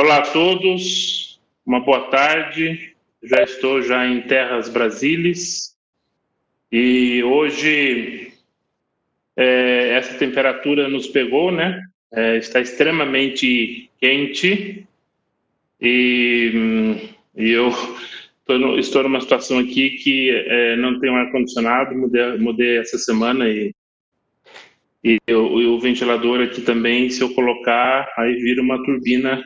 Olá a todos, uma boa tarde. Já estou já em terras brasileiras e hoje é, essa temperatura nos pegou, né? É, está extremamente quente e, e eu no, estou numa situação aqui que é, não tenho ar condicionado, mudei, mudei essa semana e e, eu, e o ventilador aqui também, se eu colocar, aí vira uma turbina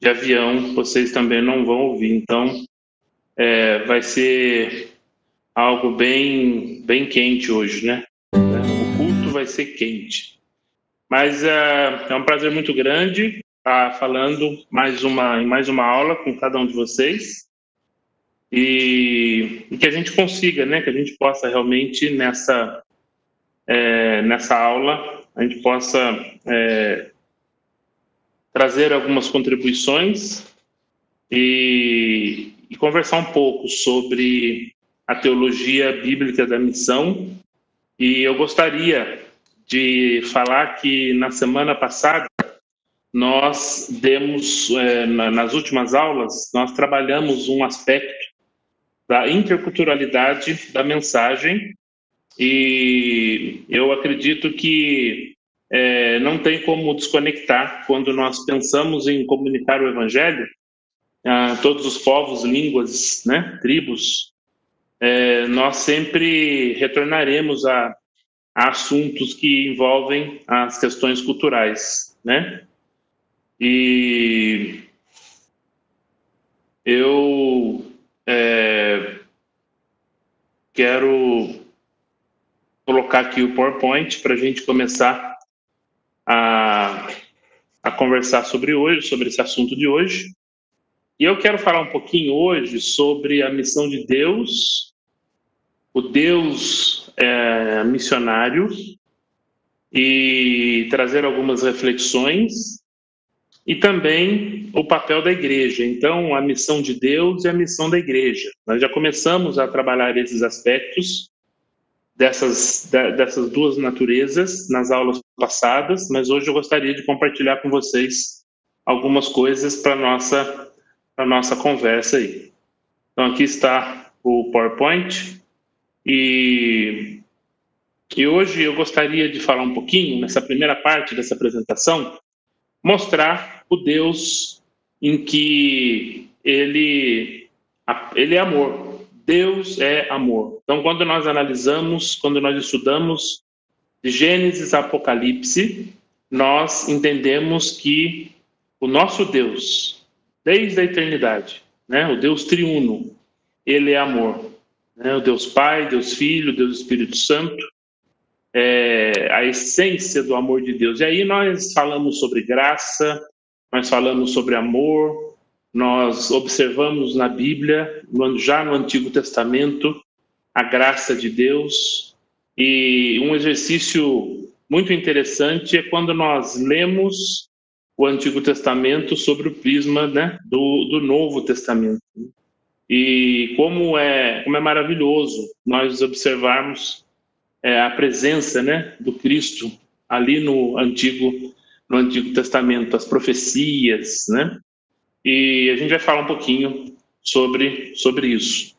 de avião, vocês também não vão ouvir. Então, é, vai ser algo bem, bem quente hoje, né? O culto vai ser quente. Mas é, é um prazer muito grande estar falando mais uma, em mais uma aula com cada um de vocês. E, e que a gente consiga, né? Que a gente possa realmente nessa, é, nessa aula, a gente possa é, trazer algumas contribuições e, e conversar um pouco sobre a teologia bíblica da missão. E eu gostaria de falar que na semana passada nós demos, é, nas últimas aulas, nós trabalhamos um aspecto da interculturalidade da mensagem e eu acredito que é, não tem como desconectar quando nós pensamos em comunicar o Evangelho a todos os povos, línguas, né, tribos. É, nós sempre retornaremos a, a, assuntos que envolvem as questões culturais, né? E eu é, quero colocar aqui o PowerPoint para a gente começar a, a conversar sobre hoje, sobre esse assunto de hoje. E eu quero falar um pouquinho hoje sobre a missão de Deus, o Deus é, missionário, e trazer algumas reflexões e também o papel da igreja. Então, a missão de Deus e a missão da igreja. Nós já começamos a trabalhar esses aspectos dessas, dessas duas naturezas nas aulas passadas, mas hoje eu gostaria de compartilhar com vocês algumas coisas para nossa para nossa conversa aí. Então aqui está o PowerPoint e e hoje eu gostaria de falar um pouquinho nessa primeira parte dessa apresentação, mostrar o Deus em que ele ele é amor, Deus é amor. Então, quando nós analisamos, quando nós estudamos Gênesis Apocalipse, nós entendemos que o nosso Deus, desde a eternidade, né, o Deus triuno, ele é amor. Né, o Deus Pai, Deus Filho, Deus Espírito Santo, é a essência do amor de Deus. E aí nós falamos sobre graça, nós falamos sobre amor, nós observamos na Bíblia, já no Antigo Testamento, a graça de Deus. E um exercício muito interessante é quando nós lemos o Antigo Testamento sobre o prisma né, do, do Novo Testamento. E como é, como é maravilhoso nós observarmos é, a presença né, do Cristo ali no Antigo, no Antigo Testamento, as profecias, né? E a gente vai falar um pouquinho sobre, sobre isso.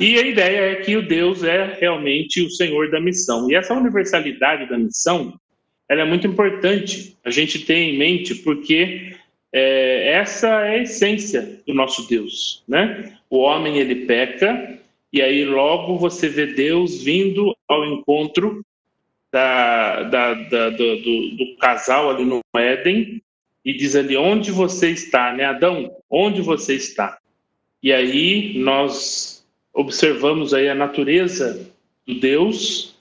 E a ideia é que o Deus é realmente o Senhor da missão. E essa universalidade da missão, ela é muito importante a gente ter em mente, porque é, essa é a essência do nosso Deus, né? O homem, ele peca, e aí logo você vê Deus vindo ao encontro da, da, da do, do, do casal ali no Éden, e diz ali onde você está, né, Adão? Onde você está? E aí nós observamos aí a natureza do Deus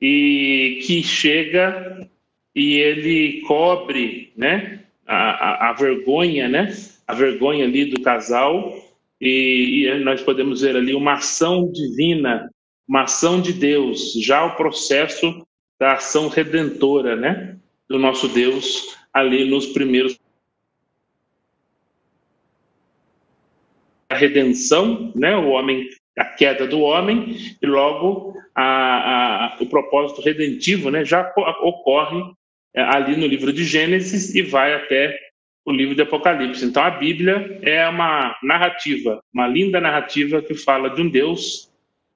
e que chega e ele cobre, né, a, a, a vergonha, né, a vergonha ali do casal e, e nós podemos ver ali uma ação divina, uma ação de Deus, já o processo da ação redentora, né, do nosso Deus ali nos primeiros a redenção, né, o homem, a queda do homem, e logo a, a, o propósito redentivo né, já ocorre é, ali no livro de Gênesis e vai até o livro de Apocalipse. Então a Bíblia é uma narrativa, uma linda narrativa que fala de um Deus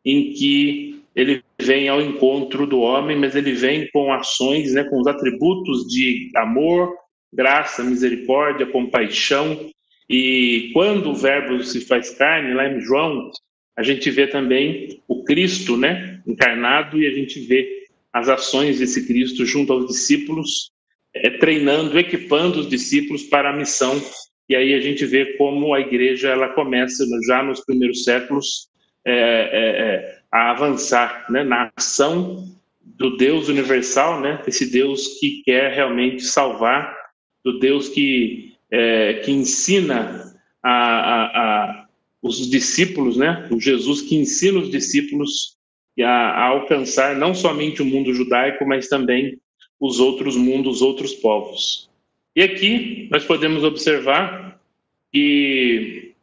em que ele vem ao encontro do homem, mas ele vem com ações, né, com os atributos de amor, graça, misericórdia, compaixão. E quando o Verbo se faz carne, lá em João, a gente vê também o Cristo, né, encarnado, e a gente vê as ações desse Cristo junto aos discípulos, é, treinando, equipando os discípulos para a missão. E aí a gente vê como a igreja ela começa já nos primeiros séculos é, a avançar né, na ação do Deus universal, né, esse Deus que quer realmente salvar, do Deus que, que ensina a, a, os discípulos, né, o Jesus que ensina os discípulos a, a alcançar não somente o mundo judaico, mas também os outros mundos, os outros povos. E aqui nós podemos observar que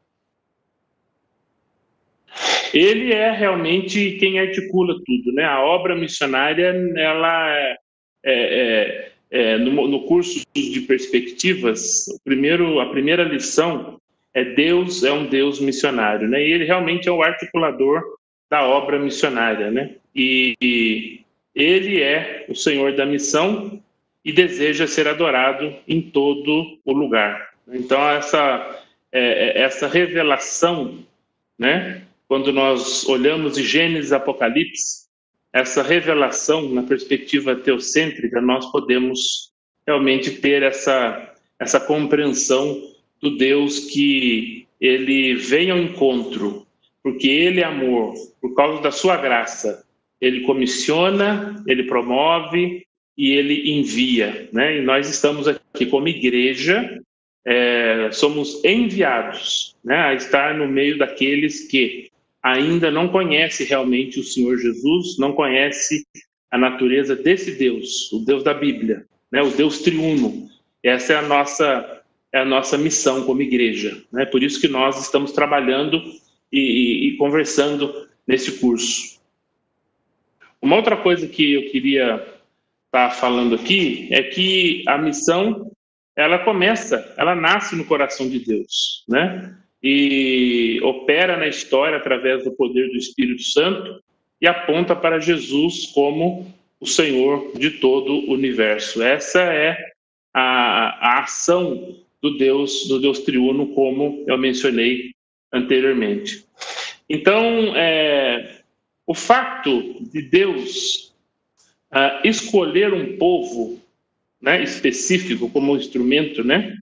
ele é realmente quem articula tudo, né? A obra missionária, ela é, é, é, no, no, curso de perspectivas, primeiro, a primeira lição é Deus é um Deus missionário, né? E ele realmente é o articulador da obra missionária, né? E, e ele é o Senhor da missão e deseja ser adorado em todo o lugar. Então essa é, é, essa revelação, né? Quando nós olhamos de Gênesis Apocalipse, essa revelação na perspectiva teocêntrica, nós podemos realmente ter essa essa compreensão do Deus que ele vem ao encontro porque ele é amor, por causa da sua graça, ele comissiona, ele promove e ele envia, né? E nós estamos aqui como igreja, é, somos enviados, né, a estar no meio daqueles que ainda não conhece realmente o Senhor Jesus, não conhece a natureza desse Deus, o Deus da Bíblia, né, o Deus triuno. Essa é a nossa é a nossa missão como igreja, né? Por isso que nós estamos trabalhando e, e, conversando nesse curso. Uma outra coisa que eu queria estar tá falando aqui é que a missão ela começa, ela nasce no coração de Deus, né? E opera na história através do poder do Espírito Santo e aponta para Jesus como o Senhor de todo o universo. Essa é a, a ação do Deus, do Deus triuno, como eu mencionei anteriormente. Então, é, o fato de Deus uh, escolher um povo né, específico como instrumento, né,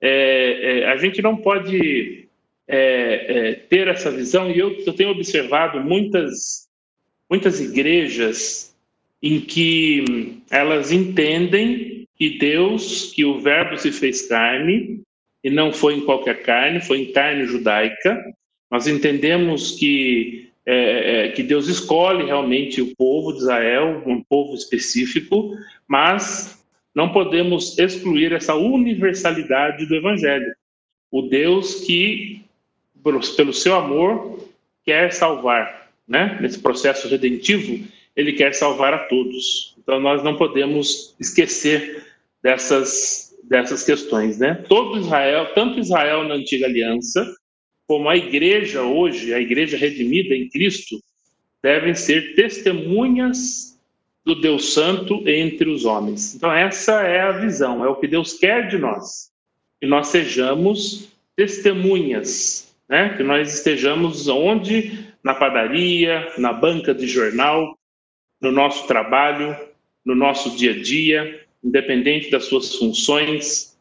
é, é, a gente não pode é, é, ter essa visão, e eu, eu tenho observado muitas, muitas igrejas em que elas entendem que Deus, que o Verbo se fez carne, e não foi em qualquer carne, foi em carne judaica. Nós entendemos que, é, é, que Deus escolhe realmente o povo de Israel, um povo específico, mas não podemos excluir essa universalidade do Evangelho. O Deus que, pelo seu amor, quer salvar, né? Nesse processo redentivo, ele quer salvar a todos. Então nós não podemos esquecer dessas dessas questões, né? Todo Israel, tanto Israel na antiga aliança, como a igreja hoje, a igreja redimida em Cristo, devem ser testemunhas do Deus Santo entre os homens. Então essa é a visão, é o que Deus quer de nós, que nós sejamos testemunhas, né? Que nós estejamos onde na padaria, na banca de jornal, no nosso trabalho, no nosso dia a dia, independente das suas funções,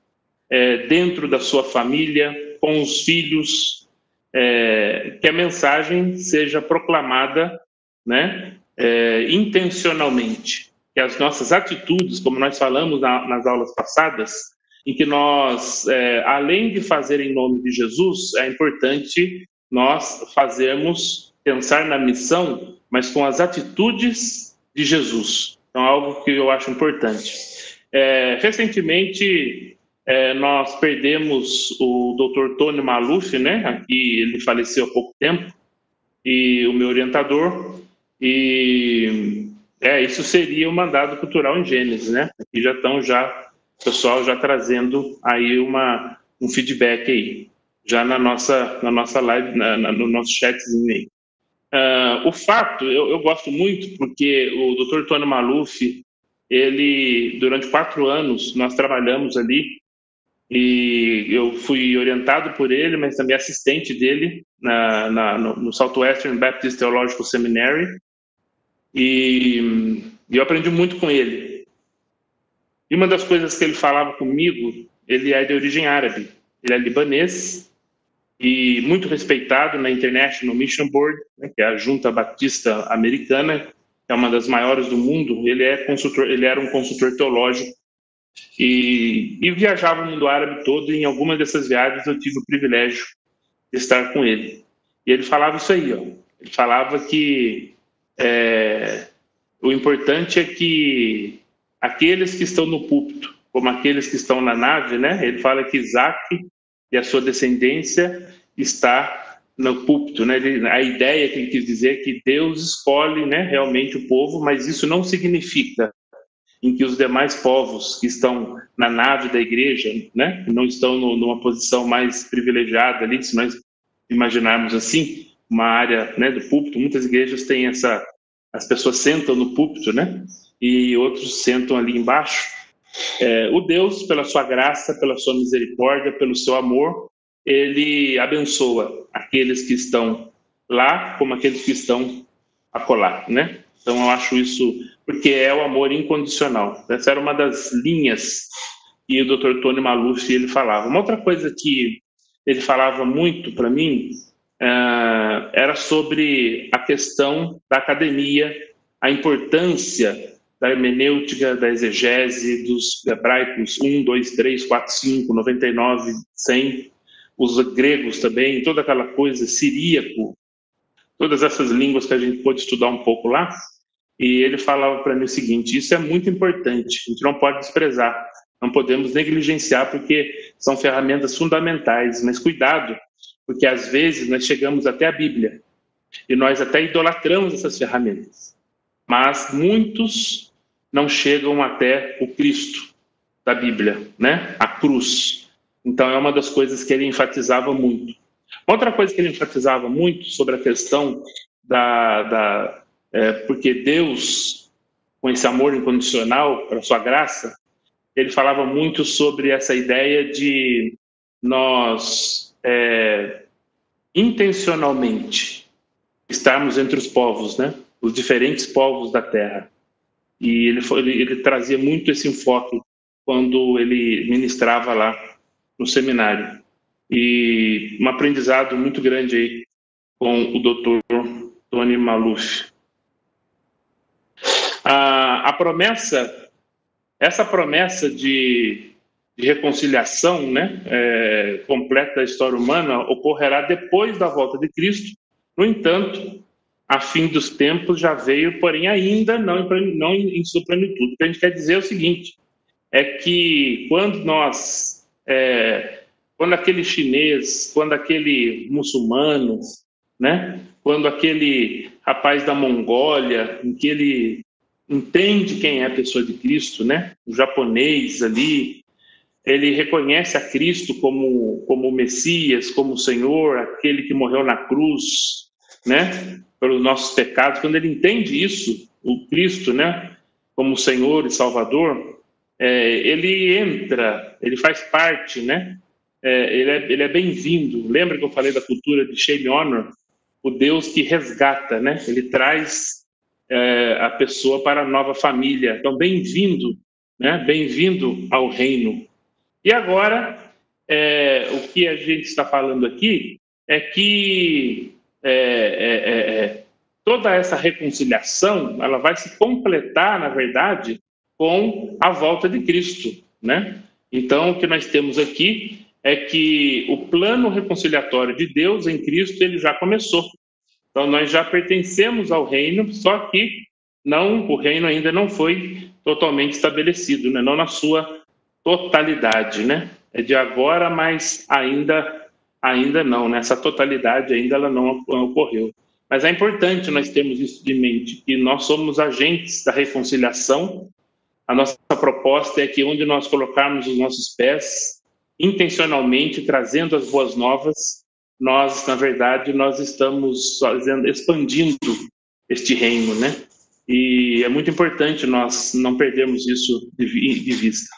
é, dentro da sua família, com os filhos, é, que a mensagem seja proclamada né, é, intencionalmente, que as nossas atitudes, como nós falamos na, nas aulas passadas, em que nós, é, além de fazer em nome de Jesus, é importante nós fazermos, pensar na missão, mas com as atitudes de Jesus. Então, algo que eu acho importante. É, recentemente, é, nós perdemos o Dr. Tony Maluf, né? Aqui ele faleceu há pouco tempo, e o meu orientador. E é, isso seria o mandado cultural em Gênesis, né? Aqui já estão já pessoal já trazendo aí uma, um feedback aí, já na nossa, na nossa live, na, na, no nosso chatzinho aí. Uh, o fato, eu, eu, gosto muito, porque o Dr. Tony Maluf, ele, durante quatro anos, nós trabalhamos ali, e eu fui orientado por ele, mas também assistente dele na, na no, Southwestern Baptist Theological Seminary, e, e eu aprendi muito com ele. E uma das coisas que ele falava comigo, ele é de origem árabe, ele é libanês, e muito respeitado na International Mission Board, né, que é a junta batista americana, é uma das maiores do mundo. Ele é consultor, ele era um consultor teológico e, e viajava o mundo árabe todo. E em algumas dessas viagens eu tive o privilégio de estar com ele. E ele falava isso aí, ó. Ele falava que é, o importante é que aqueles que estão no púlpito, como aqueles que estão na nave, né? Ele fala que Isaac e a sua descendência está no púlpito, né? A ideia que ele quis dizer é que Deus escolhe, né, realmente o povo, mas isso não significa em que os demais povos que estão na nave da igreja, né, não estão no, numa posição mais privilegiada ali, se nós imaginarmos assim, uma área, né, do púlpito, muitas igrejas têm essa, as pessoas sentam no púlpito, né, e outros sentam ali embaixo, é, o Deus, pela sua graça, pela sua misericórdia, pelo seu amor, ele abençoa aqueles que estão lá como aqueles que estão acolá, né? Então eu acho isso porque é o amor incondicional. Essa era uma das linhas que o Dr. Tony Maluf ele falava. Uma outra coisa que ele falava muito para mim uh, era sobre a questão da academia, a importância da hermenêutica, da exegese, dos hebraicos 1, 2, 3, 4, 5, 99, 100, os gregos também, toda aquela coisa, siríaco, todas essas línguas que a gente pôde estudar um pouco lá. E ele falava para mim o seguinte: isso é muito importante, a gente não pode desprezar, não podemos negligenciar, porque são ferramentas fundamentais, mas cuidado, porque às vezes nós chegamos até a Bíblia e nós até idolatramos essas ferramentas, mas muitos não chegam até o Cristo da Bíblia, né? A cruz. Então é uma das coisas que ele enfatizava muito. Outra coisa que ele enfatizava muito sobre a questão da, da é, porque Deus, com esse amor incondicional, para sua graça, ele falava muito sobre essa ideia de nós é, intencionalmente estarmos entre os povos, né? Os diferentes povos da Terra. E ele, foi, ele, ele trazia muito esse enfoque quando ele ministrava lá no seminário. E um aprendizado muito grande aí com o doutor Tony Maluf. A, a promessa, essa promessa de, de reconciliação né, é, completa da história humana ocorrerá depois da volta de Cristo. No entanto, a fim dos tempos já veio, porém ainda não em, não em sua plenitude. O que a gente quer dizer é o seguinte, é que quando nós, é, quando aquele chinês, quando aquele muçulmano, né, quando aquele rapaz da Mongólia, em que ele entende quem é a pessoa de Cristo, né, o japonês ali, ele reconhece a Cristo como, como Messias, como Senhor, aquele que morreu na cruz, né, pelos nossos pecados, quando ele entende isso, o Cristo, né, como Senhor e Salvador, é, ele entra, ele faz parte, né, é, ele é, ele é bem-vindo. Lembra que eu falei da cultura de Shame Honor? O Deus que resgata, né? Ele traz é, a pessoa para a nova família. Então, bem-vindo, né? Bem-vindo ao reino. E agora, é, o que a gente está falando aqui é que é, é, toda essa reconciliação ela vai se completar, na verdade, com a volta de Cristo, né? Então, o que nós temos aqui é que o plano reconciliatório de Deus em Cristo ele já começou. Então, nós já pertencemos ao reino, só que não, o reino ainda não foi totalmente estabelecido, né? não na sua totalidade, né? É de agora, mas ainda ainda não, né? totalidade ainda ela não ocorreu. Mas é importante nós termos isso de mente, que nós somos agentes da reconciliação, A nossa proposta é que onde nós colocarmos os nossos pés, intencionalmente trazendo as boas novas, nós, na verdade, nós estamos fazendo, expandindo este reino, né? E é muito importante nós não perdermos isso de, vista.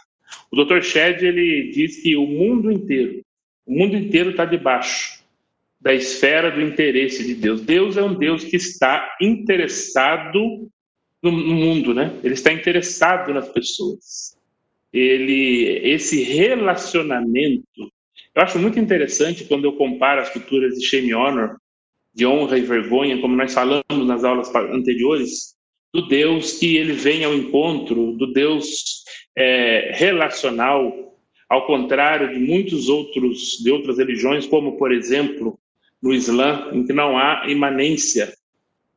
O Dr. Shed ele diz que o mundo inteiro, o mundo inteiro está debaixo da esfera do interesse de Deus. Deus é um Deus que está interessado no, no mundo, né? Ele está interessado nas pessoas. Ele, esse relacionamento, eu acho muito interessante quando eu comparo as culturas de shame honor, de honra e vergonha, como nós falamos nas aulas anteriores, do Deus que ele vem ao encontro, do Deus é, relacional, ao contrário de muitos outros de outras religiões, como por exemplo no Islã, em que não há imanência,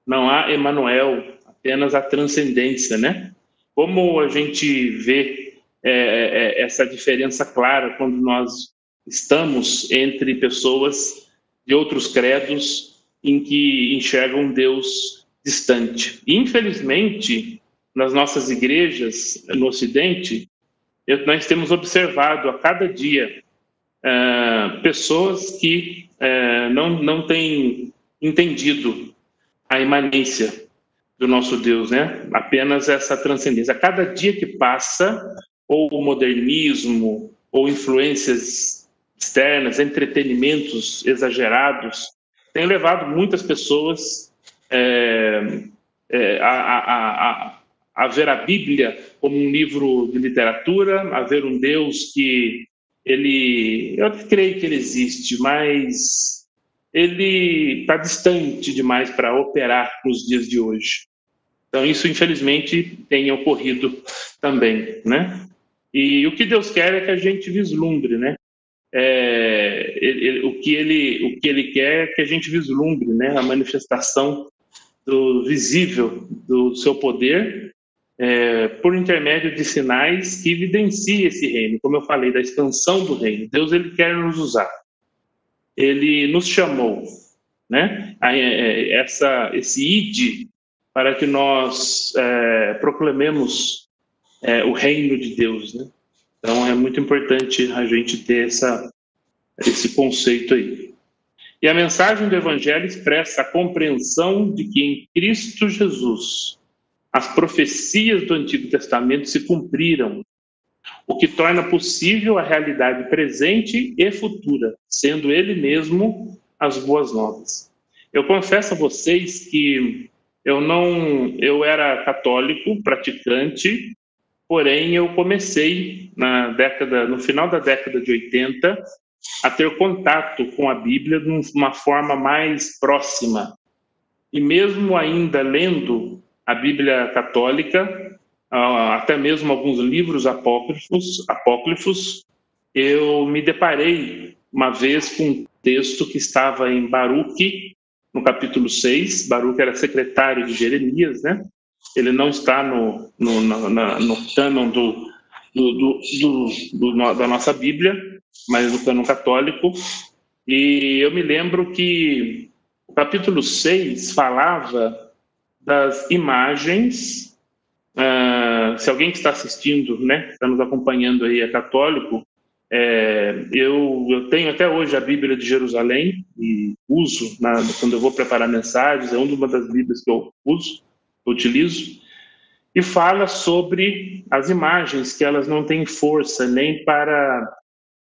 não há Emanuel, apenas a transcendência, né? Como a gente vê é, é, essa diferença clara quando nós estamos entre pessoas de outros credos em que enxergam Deus distante. Infelizmente, nas nossas igrejas no Ocidente, nós temos observado a cada dia uh, pessoas que uh, não, não têm entendido a imanência do nosso Deus, né? Apenas essa transcendência. A cada dia que passa, ou o modernismo, ou influências externas, entretenimentos exagerados, tem levado muitas pessoas é, é, a, a, a, a ver a Bíblia como um livro de literatura, a ver um Deus que ele, eu creio que ele existe, mas ele está distante demais para operar nos dias de hoje. Então isso infelizmente tem ocorrido também, né? E o que Deus quer é que a gente vislumbre, né? É, ele, ele, o que ele o que ele quer é que a gente vislumbre, né? A manifestação do visível do seu poder é, por intermédio de sinais que evidenciem esse reino, como eu falei, da expansão do reino. Deus ele quer nos usar. Ele nos chamou, né? A, é, essa, esse id para que nós é, proclamemos é, o reino de Deus, né? Então é muito importante a gente ter essa, esse conceito aí. E a mensagem do Evangelho expressa a compreensão de que em Cristo Jesus as profecias do Antigo Testamento se cumpriram, o que torna possível a realidade presente e futura, sendo Ele mesmo as boas novas. Eu confesso a vocês que eu não, eu era católico, praticante, porém eu comecei na década, no final da década de 80, a ter contato com a Bíblia de uma forma mais próxima. E mesmo ainda lendo a Bíblia católica, até mesmo alguns livros apócrifos, apócrifos, eu me deparei uma vez com um texto que estava em Baruque, no capítulo 6. Baruque era secretário de Jeremias, né? Ele não está no, no, na, no cânon do, do, do, do, da nossa Bíblia, mas no cânon católico. E eu me lembro que o capítulo 6 falava das imagens. Uh, se alguém que está assistindo, né, está nos acompanhando aí, é católico, é, eu, eu, tenho até hoje a Bíblia de Jerusalém e uso na, quando eu vou preparar mensagens, é uma das Bíblias que eu uso, eu utilizo, e fala sobre as imagens, que elas não têm força nem para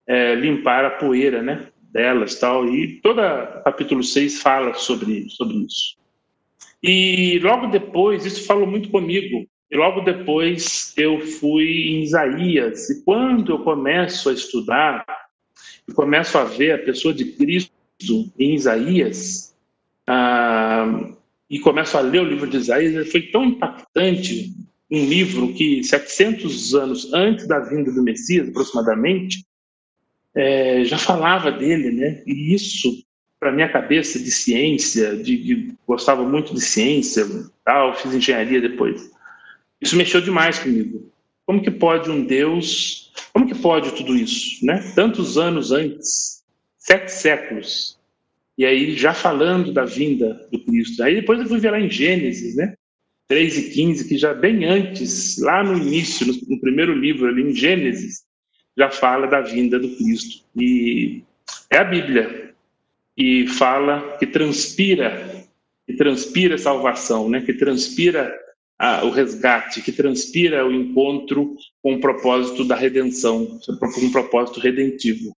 é, limpar a poeira né, delas. tal E todo capítulo 6 fala sobre, sobre isso. E logo depois, isso falou muito comigo, e logo depois eu fui em Isaías, e quando eu começo a estudar, e começo a ver a pessoa de Cristo em Isaías, ah, e começo a ler o livro de Isaías, foi tão impactante, um livro que 700 anos antes da vinda do Messias, aproximadamente, é, já falava dele, né? E isso para minha cabeça de ciência, de, de, gostava muito de ciência, tal, fiz engenharia depois. Isso mexeu demais comigo. Como que pode um Deus, como que pode tudo isso, né? Tantos anos antes, sete séculos, e aí já falando da vinda do Cristo. Aí depois eu fui ver lá em Gênesis, né? 3 e 15, que já bem antes, lá no início, no, no primeiro livro, ali em Gênesis, já fala da vinda do Cristo. E é a Bíblia. E fala que transpira, que transpira salvação, né? que transpira o resgate, que transpira o encontro com o propósito da redenção, com um propósito redentivo,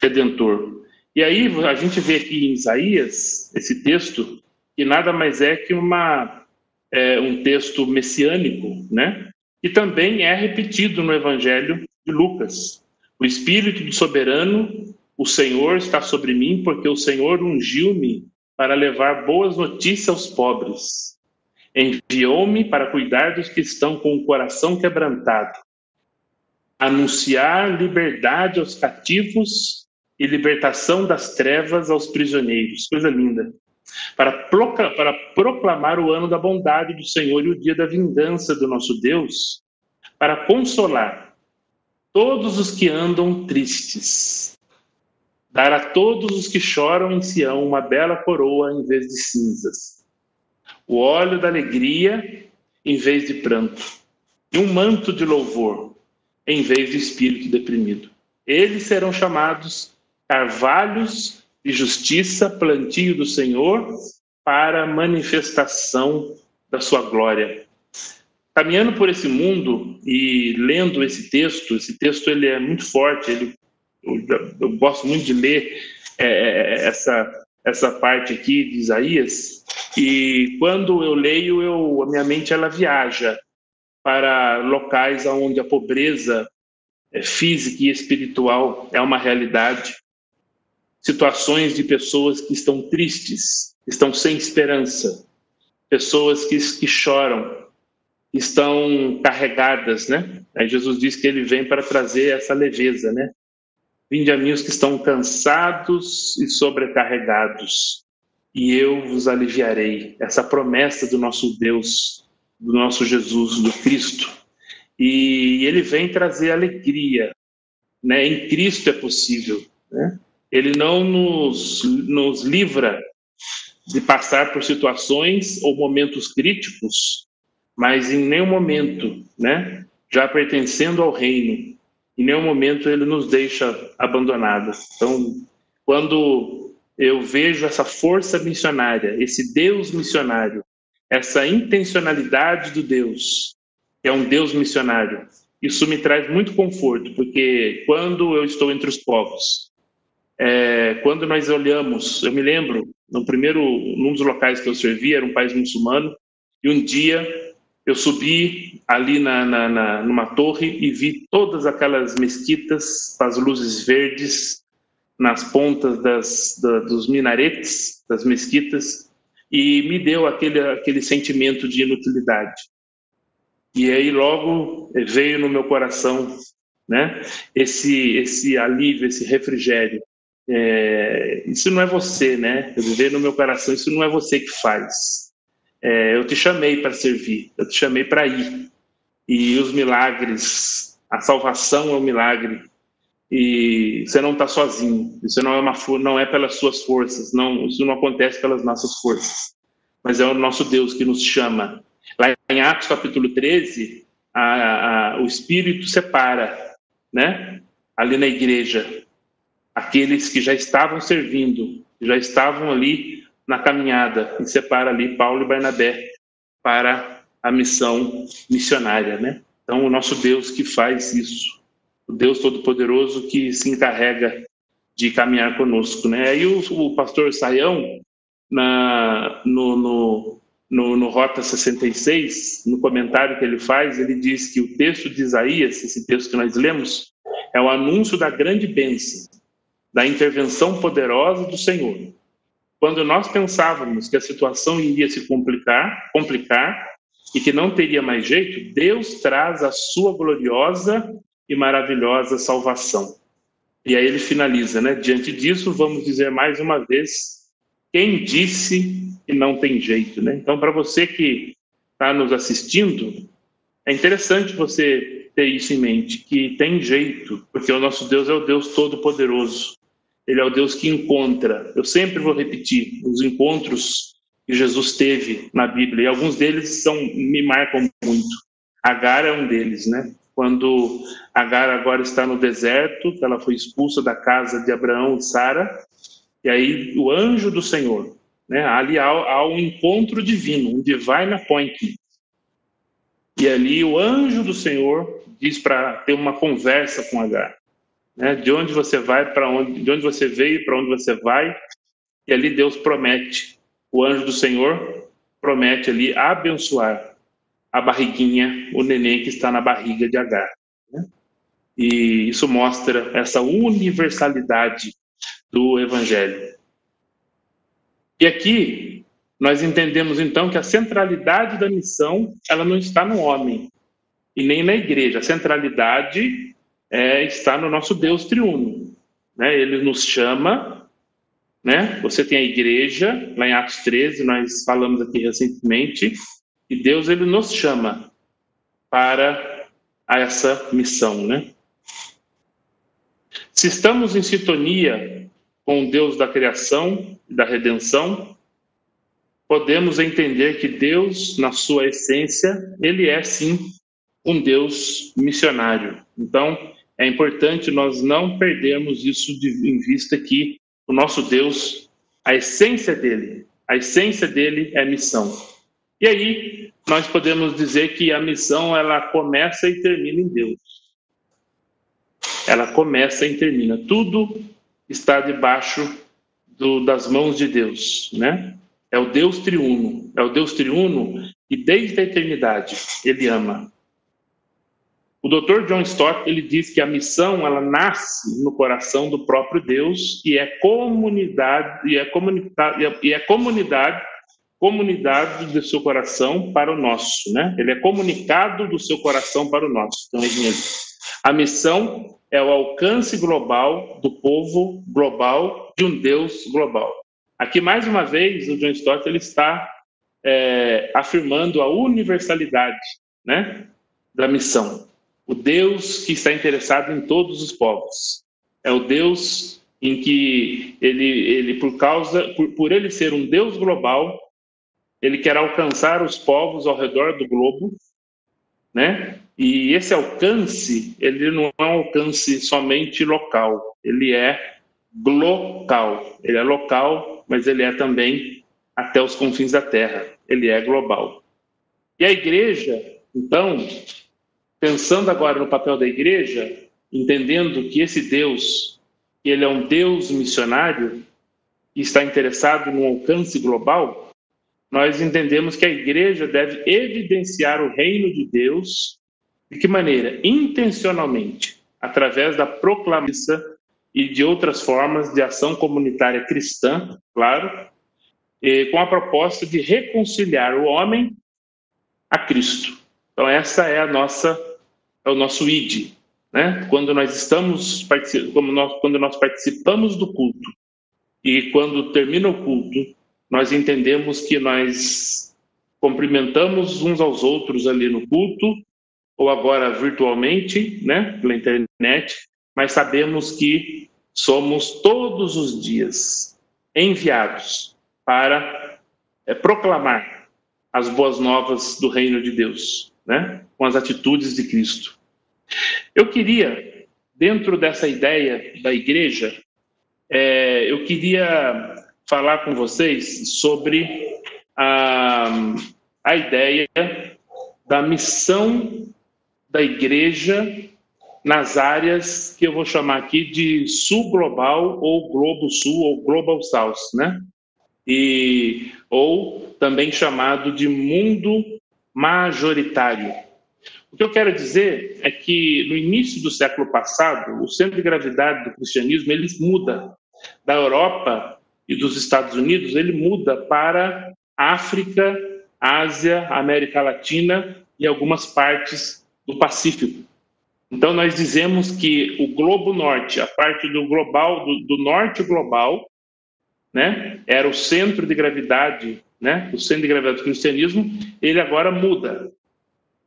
redentor. E aí a gente vê aqui em Isaías, esse texto, que nada mais é que uma, é, um texto messiânico, né? E também é repetido no Evangelho de Lucas. O Espírito do Soberano, o Senhor está sobre mim, porque o Senhor ungiu-me para levar boas notícias aos pobres. Enviou-me para cuidar dos que estão com o coração quebrantado, anunciar liberdade aos cativos e libertação das trevas aos prisioneiros. Coisa linda. Para, para proclamar o ano da bondade do Senhor e o dia da vingança do nosso Deus, para consolar todos os que andam tristes. Dar a todos os que choram em Sião uma bela coroa em vez de cinzas. O óleo da alegria em vez de pranto. E um manto de louvor em vez de espírito deprimido. Eles serão chamados carvalhos de justiça, plantio do Senhor, para manifestação da sua glória. Caminhando por esse mundo e lendo esse texto, esse texto ele é muito forte, ele, eu, eu gosto muito de ler é, é, essa, essa parte aqui de Isaías, e quando eu leio, eu, a minha mente ela viaja para locais onde a pobreza é, física e espiritual é uma realidade, situações de pessoas que estão tristes, estão sem esperança, pessoas que, que choram, estão carregadas, né? Aí Jesus diz que ele vem para trazer essa leveza, né? Vinde a mim os que estão cansados e sobrecarregados, e eu vos aliviarei. Essa promessa do nosso Deus, do nosso Jesus, do Cristo. E ele vem trazer alegria, né? Em Cristo é possível, né? Ele não nos, nos livra de passar por situações ou momentos críticos mas em nenhum momento, né, já pertencendo ao reino, em nenhum momento ele nos deixa abandonados. Então, quando eu vejo essa força missionária, esse Deus missionário, essa intencionalidade do Deus, que é um Deus missionário, isso me traz muito conforto, porque quando eu estou entre os povos, é, quando nós olhamos, eu me lembro, no primeiro, num dos locais que eu servi, era um país muçulmano, e um dia eu subi ali na, na, na, numa torre e vi todas aquelas mesquitas com as luzes verdes nas pontas das, da, dos minaretes das mesquitas e me deu aquele, aquele sentimento de inutilidade. E aí logo veio no meu coração né, esse, esse alívio, esse refrigério. É, isso não é você, né? Veio no meu coração, isso não é você que faz é, eu te chamei para servir, eu te chamei para ir. E os milagres, a salvação é um milagre. E você não está sozinho. Isso não é, uma, não é pelas suas forças, não, isso não acontece pelas nossas forças. Mas é o nosso Deus que nos chama. Lá em Atos capítulo 13, a, a, o Espírito separa, né? Ali na igreja, aqueles que já estavam servindo, já estavam ali na caminhada e separa ali Paulo e Barnabé para a missão missionária, né? Então, o nosso Deus que faz isso, o Deus Todo-Poderoso que se encarrega de caminhar conosco, né? Aí o, o pastor Saião, na, no, no, no, no Rota 66, no comentário que ele faz, ele diz que o texto de Isaías, esse texto que nós lemos, é o anúncio da grande bênção, da intervenção poderosa do Senhor, quando nós pensávamos que a situação iria se complicar, complicar e que não teria mais jeito, Deus traz a sua gloriosa e maravilhosa salvação. E aí ele finaliza, né? Diante disso, vamos dizer mais uma vez: quem disse que não tem jeito, né? Então, para você que está nos assistindo, é interessante você ter isso em mente, que tem jeito, porque o nosso Deus é o Deus Todo-Poderoso. Ele é o Deus que encontra. Eu sempre vou repetir: os encontros que Jesus teve na Bíblia, e alguns deles são me marcam muito. Agar é um deles, né? Quando Agar agora está no deserto, ela foi expulsa da casa de Abraão e Sara, e aí o anjo do Senhor, né? Ali há, há um encontro divino, um divine appointment. E ali o anjo do Senhor diz para ter uma conversa com Agar, né? De onde você vai para onde, de onde você veio para onde você vai. E ali Deus promete, o anjo do Senhor promete ali abençoar a barriguinha, o neném que está na barriga de Agar. Né? E isso mostra essa universalidade do Evangelho. E aqui nós entendemos então que a centralidade da missão ela não está no homem e nem na igreja. A centralidade é, está no nosso Deus triuno. Né? Ele nos chama, né? Você tem a igreja, lá em Atos 13, nós falamos aqui recentemente, e Deus ele nos chama para essa missão, né? Se estamos em sintonia com o Deus da criação e da redenção, podemos entender que Deus, na sua essência, ele é sim um Deus missionário. Então, é importante nós não perdermos isso de, em vista que o nosso Deus, a essência dele, a essência dele é missão. E aí nós podemos dizer que a missão ela começa e termina em Deus. Ela começa e termina. Tudo está debaixo do, das mãos de Deus, né? É o Deus triuno. É o Deus triuno e desde a eternidade ele ama. O Dr. John Stott ele diz que a missão ela nasce no coração do próprio Deus e é comunidade e é comunidade e é comunidade comunidade do seu coração para o nosso, né? Ele é comunicado do seu coração para o nosso. Então, a missão é o alcance global do povo global de um Deus global. Aqui mais uma vez o John Stott ele está é, afirmando a universalidade, né, da missão. O Deus que está interessado em todos os povos. É o Deus em que ele, ele por causa, por, por ele ser um Deus global, ele quer alcançar os povos ao redor do globo, né? E esse alcance, ele não é um alcance somente local, ele é global. Ele é local, mas ele é também até os confins da terra. Ele é global. E a igreja, então, pensando agora no papel da igreja, entendendo que esse Deus, ele é um Deus missionário e está interessado no alcance global, nós entendemos que a igreja deve evidenciar o reino de Deus de que maneira? Intencionalmente, através da proclamação e de outras formas de ação comunitária cristã, claro, com a proposta de reconciliar o homem a Cristo. Então essa é a nossa é o nosso id, né? Quando nós estamos como nós, quando nós participamos do culto e quando termina o culto, nós entendemos que nós cumprimentamos uns aos outros ali no culto, ou agora virtualmente, né, pela internet, mas sabemos que somos todos os dias enviados para é, proclamar as boas novas do reino de Deus, né, com as atitudes de Cristo. Eu queria, dentro dessa ideia da igreja, é, eu queria falar com vocês sobre a, a ideia da missão da igreja nas áreas que eu vou chamar aqui de sul global ou globo sul ou global south, né? E ou também chamado de mundo majoritário. O que eu quero dizer é que no início do século passado, o centro de gravidade do cristianismo ele muda da Europa e dos Estados Unidos, ele muda para África, Ásia, América Latina e algumas partes do Pacífico. Então nós dizemos que o globo norte, a parte do global do, do norte global, né, era o centro de gravidade, né, o centro de gravidade do cristianismo, ele agora muda,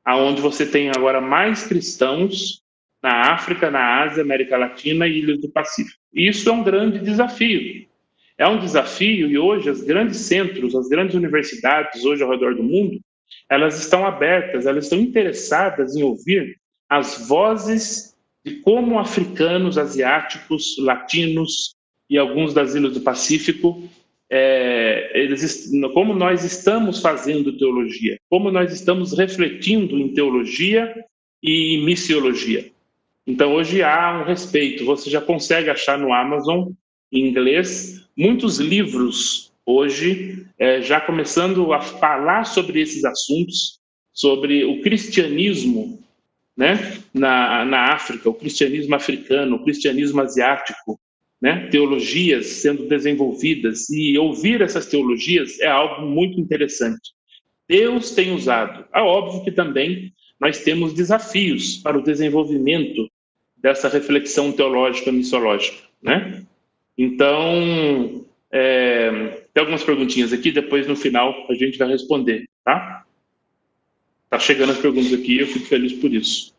aonde você tem agora mais cristãos na África, na Ásia, América Latina e ilhas do Pacífico. Isso é um grande desafio, é um desafio e hoje as grandes centros, as grandes universidades hoje ao redor do mundo, elas estão abertas, elas estão interessadas em ouvir as vozes de como africanos, asiáticos, latinos e alguns das ilhas do Pacífico, é, eles, como nós estamos fazendo teologia, como nós estamos refletindo em teologia e missiologia. Então hoje há um respeito. Você já consegue achar no Amazon em inglês muitos livros hoje é, já começando a falar sobre esses assuntos, sobre o cristianismo, né, na, na África, o cristianismo africano, o cristianismo asiático, né, teologias sendo desenvolvidas e ouvir essas teologias é algo muito interessante. Deus tem usado. É óbvio que também nós temos desafios para o desenvolvimento dessa reflexão teológica missiológica, né? Então, é, tem algumas perguntinhas aqui, depois no final a gente vai responder, tá? Tá chegando as perguntas aqui, eu fico feliz por isso.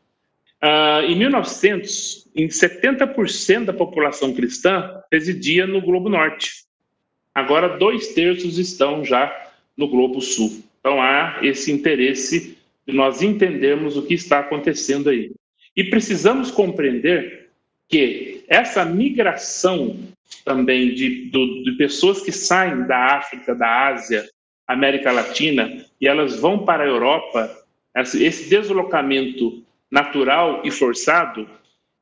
Uh, em 1900, em 70% da população cristã residia no Globo Norte. Agora, dois terços estão já no Globo Sul. Então, há esse interesse de nós entendermos o que está acontecendo aí. E precisamos compreender que essa migração também de, de, de pessoas que saem da África, da Ásia, América Latina, e elas vão para a Europa, esse deslocamento natural e forçado,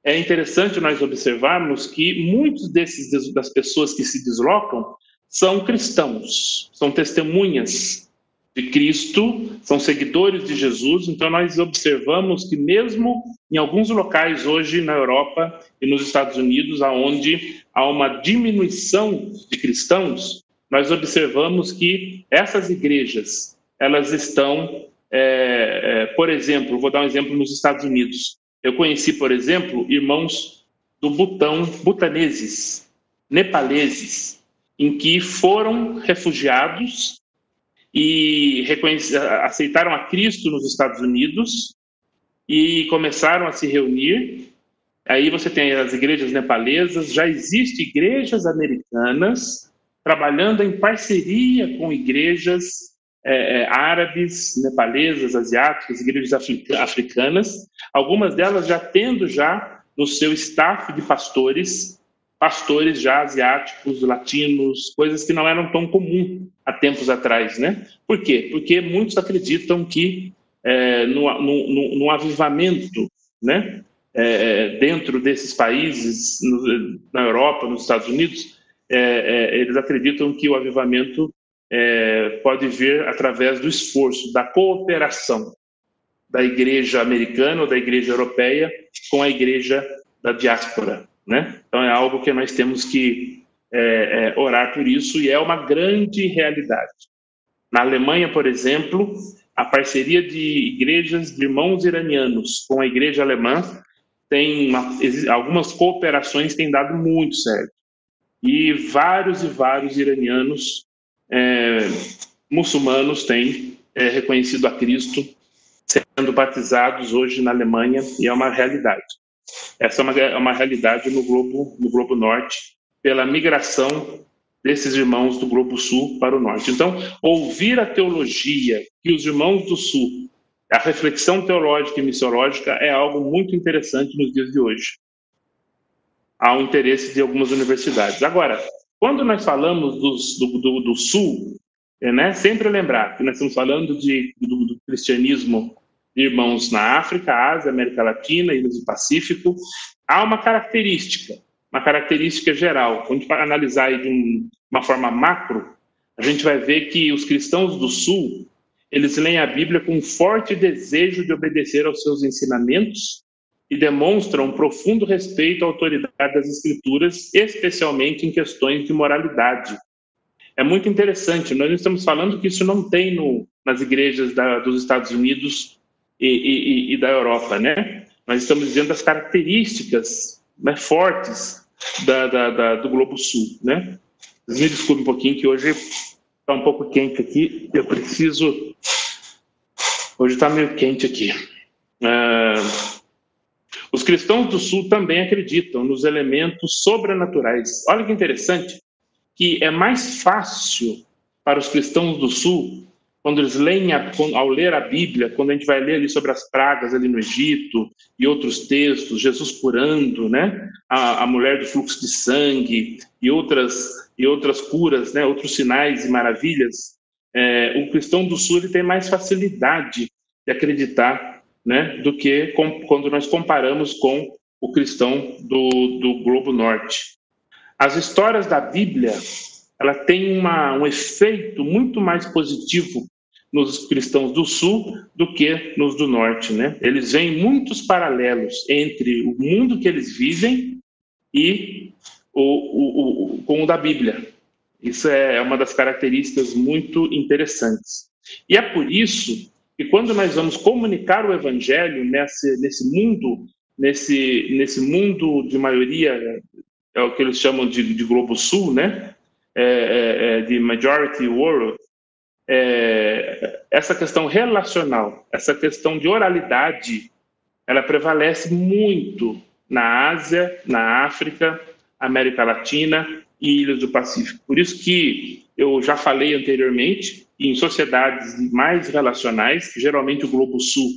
é interessante nós observarmos que muitos desses das pessoas que se deslocam são cristãos, são testemunhas de Cristo, são seguidores de Jesus, então nós observamos que mesmo em alguns locais hoje na Europa e nos Estados Unidos, aonde há uma diminuição de cristãos, nós observamos que essas igrejas, elas estão, é, é, por exemplo, vou dar um exemplo nos Estados Unidos. Eu conheci, por exemplo, irmãos do Butão, butaneses, nepaleses, em que foram refugiados e aceitaram a Cristo nos Estados Unidos e começaram a se reunir. Aí você tem as igrejas nepalesas, já existem igrejas americanas trabalhando em parceria com igrejas é, é, árabes, nepalesas, asiáticas, igrejas africanas, algumas delas já tendo já no seu staff de pastores pastores já asiáticos, latinos, coisas que não eram tão comum há tempos atrás, né? Por quê? Porque muitos acreditam que é, no, no, no, avivamento, né? É, dentro desses países, no, na Europa, nos Estados Unidos, é, é eles acreditam que o avivamento é, pode vir através do esforço, da cooperação da igreja americana ou da igreja europeia com a igreja da diáspora né? Então é algo que nós temos que é, é, orar por isso e é uma grande realidade. Na Alemanha, por exemplo, a parceria de igrejas de irmãos iranianos com a igreja alemã tem uma, algumas cooperações têm dado muito certo. E vários e vários iranianos é, muçulmanos têm é, reconhecido a Cristo sendo batizados hoje na Alemanha e é uma realidade. Essa é uma, é uma realidade no globo, no globo norte, pela migração desses irmãos do globo sul para o norte. Então, ouvir a teologia que os irmãos do sul, a reflexão teológica e missiológica é algo muito interessante nos dias de hoje. Há um interesse de algumas universidades. Agora, quando nós falamos do, do, do sul, é, né, sempre lembrar que nós estamos falando de, do, do cristianismo irmãos na África, Ásia, América Latina, Ilhas do Pacífico. Há uma característica, uma característica geral. Quando a gente vai analisar de uma forma macro, a gente vai ver que os cristãos do Sul, eles leem a Bíblia com um forte desejo de obedecer aos seus ensinamentos e demonstram um profundo respeito à autoridade das Escrituras, especialmente em questões de moralidade. É muito interessante, nós estamos falando que isso não tem no, nas igrejas da, dos Estados Unidos e, e, e da Europa, né? Nós estamos dizendo das características né, fortes da, da, do Globo Sul, né? Me desculpem um pouquinho que hoje está um pouco quente aqui, eu preciso... Hoje está meio quente aqui. Uh, cristãos do Sul também acreditam nos elementos sobrenaturais. Olha que interessante, que é mais fácil para os cristãos do Sul, quando eles leem, a, ao ler a Bíblia, quando a gente vai ler ali sobre as pragas ali no Egito e outros textos, Jesus curando, né, a, a mulher do fluxo de sangue e outras e outras curas, né, outros sinais e maravilhas, é, o cristão do Sul ele tem mais facilidade de acreditar, né, do que com, quando nós comparamos com o cristão do, do Globo Norte. As histórias da Bíblia ela tem uma, um efeito muito mais positivo nos cristãos do sul do que nos do norte, né? Eles veem muitos paralelos entre o mundo que eles vivem e o, o, o, com o da Bíblia. Isso é uma das características muito interessantes. E é por isso que quando nós vamos comunicar o evangelho nesse, nesse mundo, nesse, nesse mundo de maioria, é o que eles chamam de, de Globo Sul, né? É, é, é, de majority world, é, essa questão relacional, essa questão de oralidade, ela prevalece muito na Ásia, na África, América Latina e Ilhas do Pacífico. Por isso que eu já falei anteriormente, em sociedades mais relacionais, geralmente o Globo Sul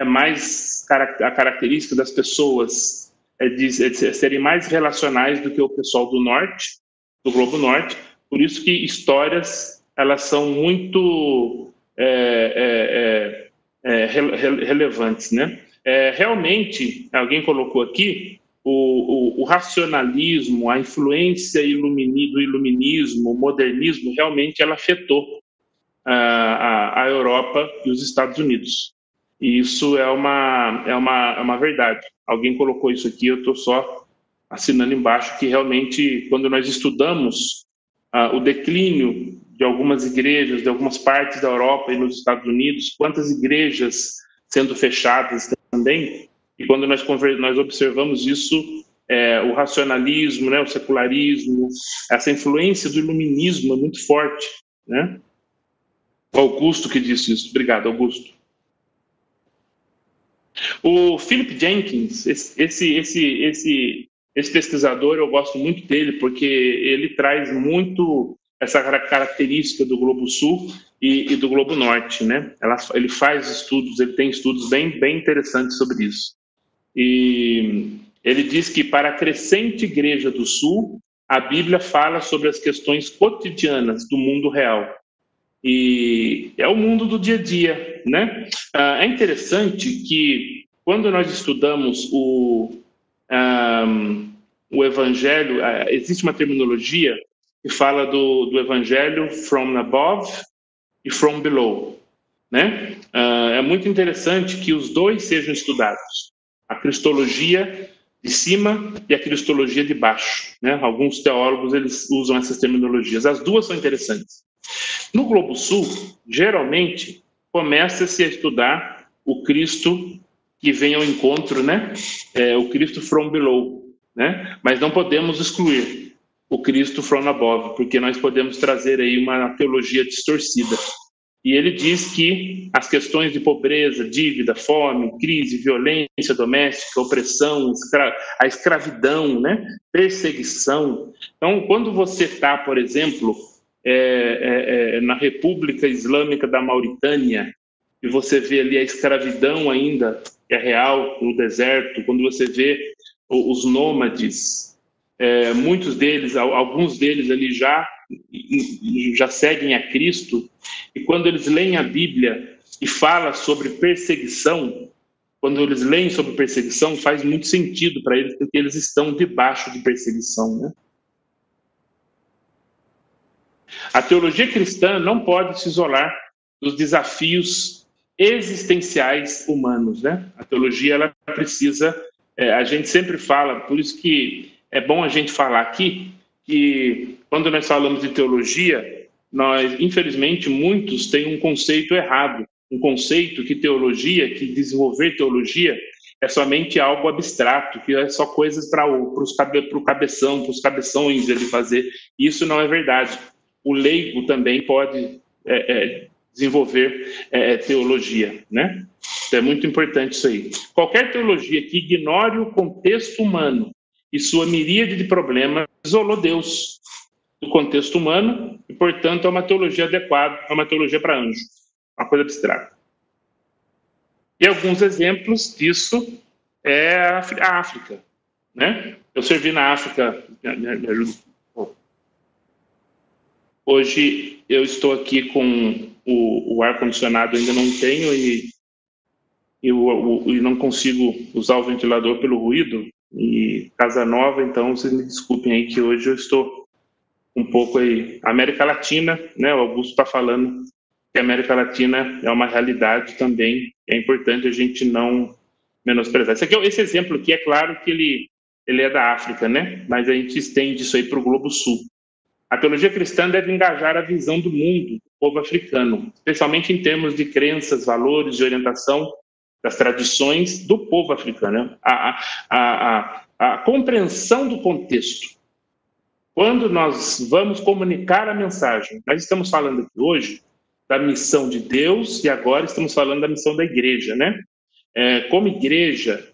é mais a característica das pessoas é de, é de serem mais relacionais do que o pessoal do norte, do Globo Norte, por isso que histórias elas são muito é, é, é, é relevantes, né? Realmente, alguém colocou aqui o, o, o racionalismo, a influência ilumini, do iluminismo, o modernismo, realmente ela afetou a, a Europa e os Estados Unidos. E isso é uma, é uma, é uma verdade. Alguém colocou isso aqui, eu estou só assinando embaixo que realmente, quando nós estudamos o declínio de algumas igrejas, de algumas partes da Europa e nos Estados Unidos, quantas igrejas sendo fechadas também. E quando nós, nós observamos isso, é, o racionalismo, né, o secularismo, essa influência do iluminismo é muito forte. Né? Augusto que disse isso. Obrigado, Augusto. O Philip Jenkins, esse, esse, esse esse pesquisador, eu gosto muito dele, porque ele traz muito essa característica do Globo Sul e, e do Globo Norte, né? Ela, ele faz estudos, ele tem estudos bem, bem interessantes sobre isso. E ele diz que para a crescente Igreja do Sul, a Bíblia fala sobre as questões cotidianas do mundo real. E é o mundo do dia a dia, né? Ah, é interessante que quando nós estudamos o, um, o evangelho, uh, existe uma terminologia que fala do, do evangelho from above e from below. Né? É muito interessante que os dois sejam estudados. A cristologia de cima e a cristologia de baixo. Né? Alguns teólogos eles usam essas terminologias. As duas são interessantes. No Globo Sul, geralmente, começa-se a estudar o Cristo que vem ao encontro, né? É, o Cristo from below, né? Mas não podemos excluir o Cristo from above, porque nós podemos trazer aí uma teologia distorcida. E ele diz que as questões de pobreza, dívida, fome, crise, violência doméstica, opressão, escra a escravidão, né? perseguição. Então, quando você está, por exemplo, é, é, é, na República Islâmica da Mauritânia, e você vê ali a escravidão ainda que é real no deserto, quando você vê os nômades, é, muitos deles, alguns deles ali já já seguem a Cristo, e quando eles leem a Bíblia e fala sobre perseguição, quando eles leem sobre perseguição, faz muito sentido para eles, porque eles estão debaixo de perseguição, né? A teologia cristã não pode se isolar dos desafios existenciais humanos, né? A teologia ela precisa, é, a gente sempre fala, por isso que é bom a gente falar aqui que quando nós falamos de teologia, nós infelizmente muitos têm um conceito errado, um conceito que teologia, que desenvolver teologia é somente algo abstrato, que é só coisas para o cabe, cabeção, para os cabeções ele fazer. Isso não é verdade. O leigo também pode é, é, desenvolver é, é, teologia, né? É muito importante isso aí. Qualquer teologia que ignore o contexto humano e sua miríade de problemas isolou Deus. do contexto humano e, portanto, é uma teologia adequada, é uma teologia para anjo, uma coisa abstrata. E alguns exemplos disso é a África, né? Eu servi na África, me ajuda. Hoje eu estou aqui com o, o ar condicionado ainda não tenho e e, e não consigo usar o ventilador pelo ruído e casa nova, então vocês me desculpem aí que hoje eu estou um pouco aí América Latina, né? O Augusto está falando que a América Latina é uma realidade também, é importante a gente não menosprezar. Esse, aqui, esse exemplo aqui, é claro que ele, ele é da África, né? Mas a gente estende isso aí para o Globo Sul. A teologia cristã deve engajar a visão do mundo, do povo africano, especialmente em termos de crenças, valores e orientação das tradições do povo africano. A, a, a, a, compreensão do contexto. Quando nós vamos comunicar a mensagem, nós estamos falando aqui hoje da missão de Deus e agora estamos falando da missão da igreja, né? É, como igreja,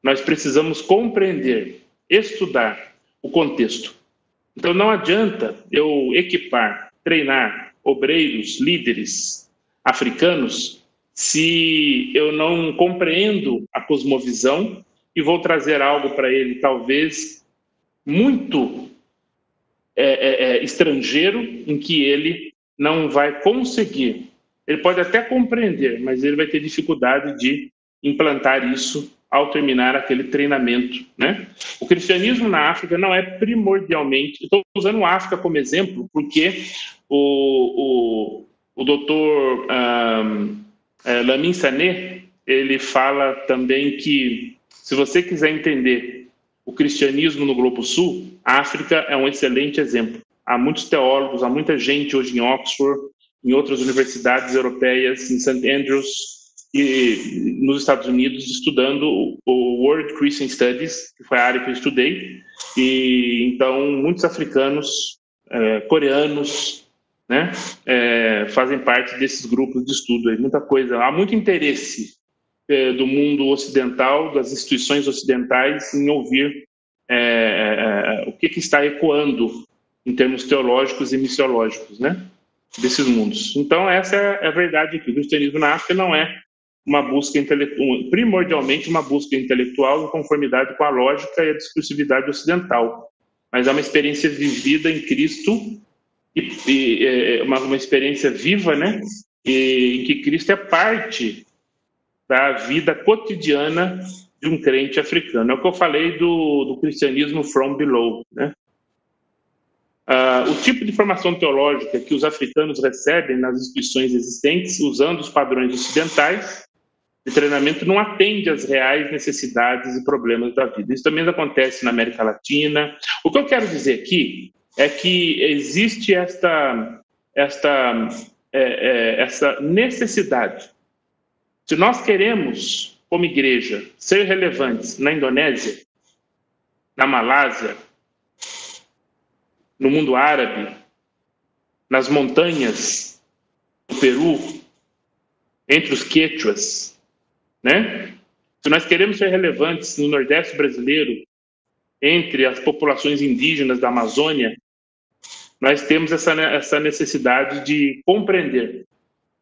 nós precisamos compreender, estudar o contexto. Então não adianta eu equipar, treinar obreiros, líderes africanos se eu não compreendo a cosmovisão e vou trazer algo para ele, talvez muito é, é, é, estrangeiro, em que ele não vai conseguir. Ele pode até compreender, mas ele vai ter dificuldade de implantar isso ao terminar aquele treinamento, né? O cristianismo na África não é primordialmente. Estou usando a África como exemplo porque o, o, o doutor um, é, Lamin Sané, ele fala também que se você quiser entender o cristianismo no Globo Sul, a África é um excelente exemplo. Há muitos teólogos, há muita gente hoje em Oxford, em outras universidades europeias, em St. Andrews e nos Estados Unidos, estudando o World Christian Studies, que foi a área que eu estudei. E então muitos africanos, é, coreanos, né, é, fazem parte desses grupos de estudo. Muita coisa, há muito interesse é, do mundo ocidental, das instituições ocidentais, em ouvir é, é, é o que, que, está ecoando em termos teológicos e missiológicos, né, desses mundos. Então essa é a verdade aqui. O cristianismo na África não é uma busca intelectual, primordialmente uma busca intelectual em conformidade com a lógica e a discursividade ocidental, mas é uma experiência vivida em Cristo e, e é, uma, uma experiência viva, né? E, em que Cristo é parte da vida cotidiana de um crente africano. É o que eu falei do, do cristianismo from below, né? Uh, o tipo de formação teológica que os africanos recebem nas instituições existentes, usando os padrões ocidentais de treinamento, não atende às reais necessidades e problemas da vida. Isso também acontece na América Latina. O que eu quero dizer aqui é que existe esta, esta, é, é, essa necessidade. Se nós queremos, como igreja, ser relevantes na Indonésia, na Malásia, no mundo árabe, nas montanhas do Peru, entre os quechuas, né? Se nós queremos ser relevantes no Nordeste brasileiro, entre as populações indígenas da Amazônia, nós temos essa, essa necessidade de compreender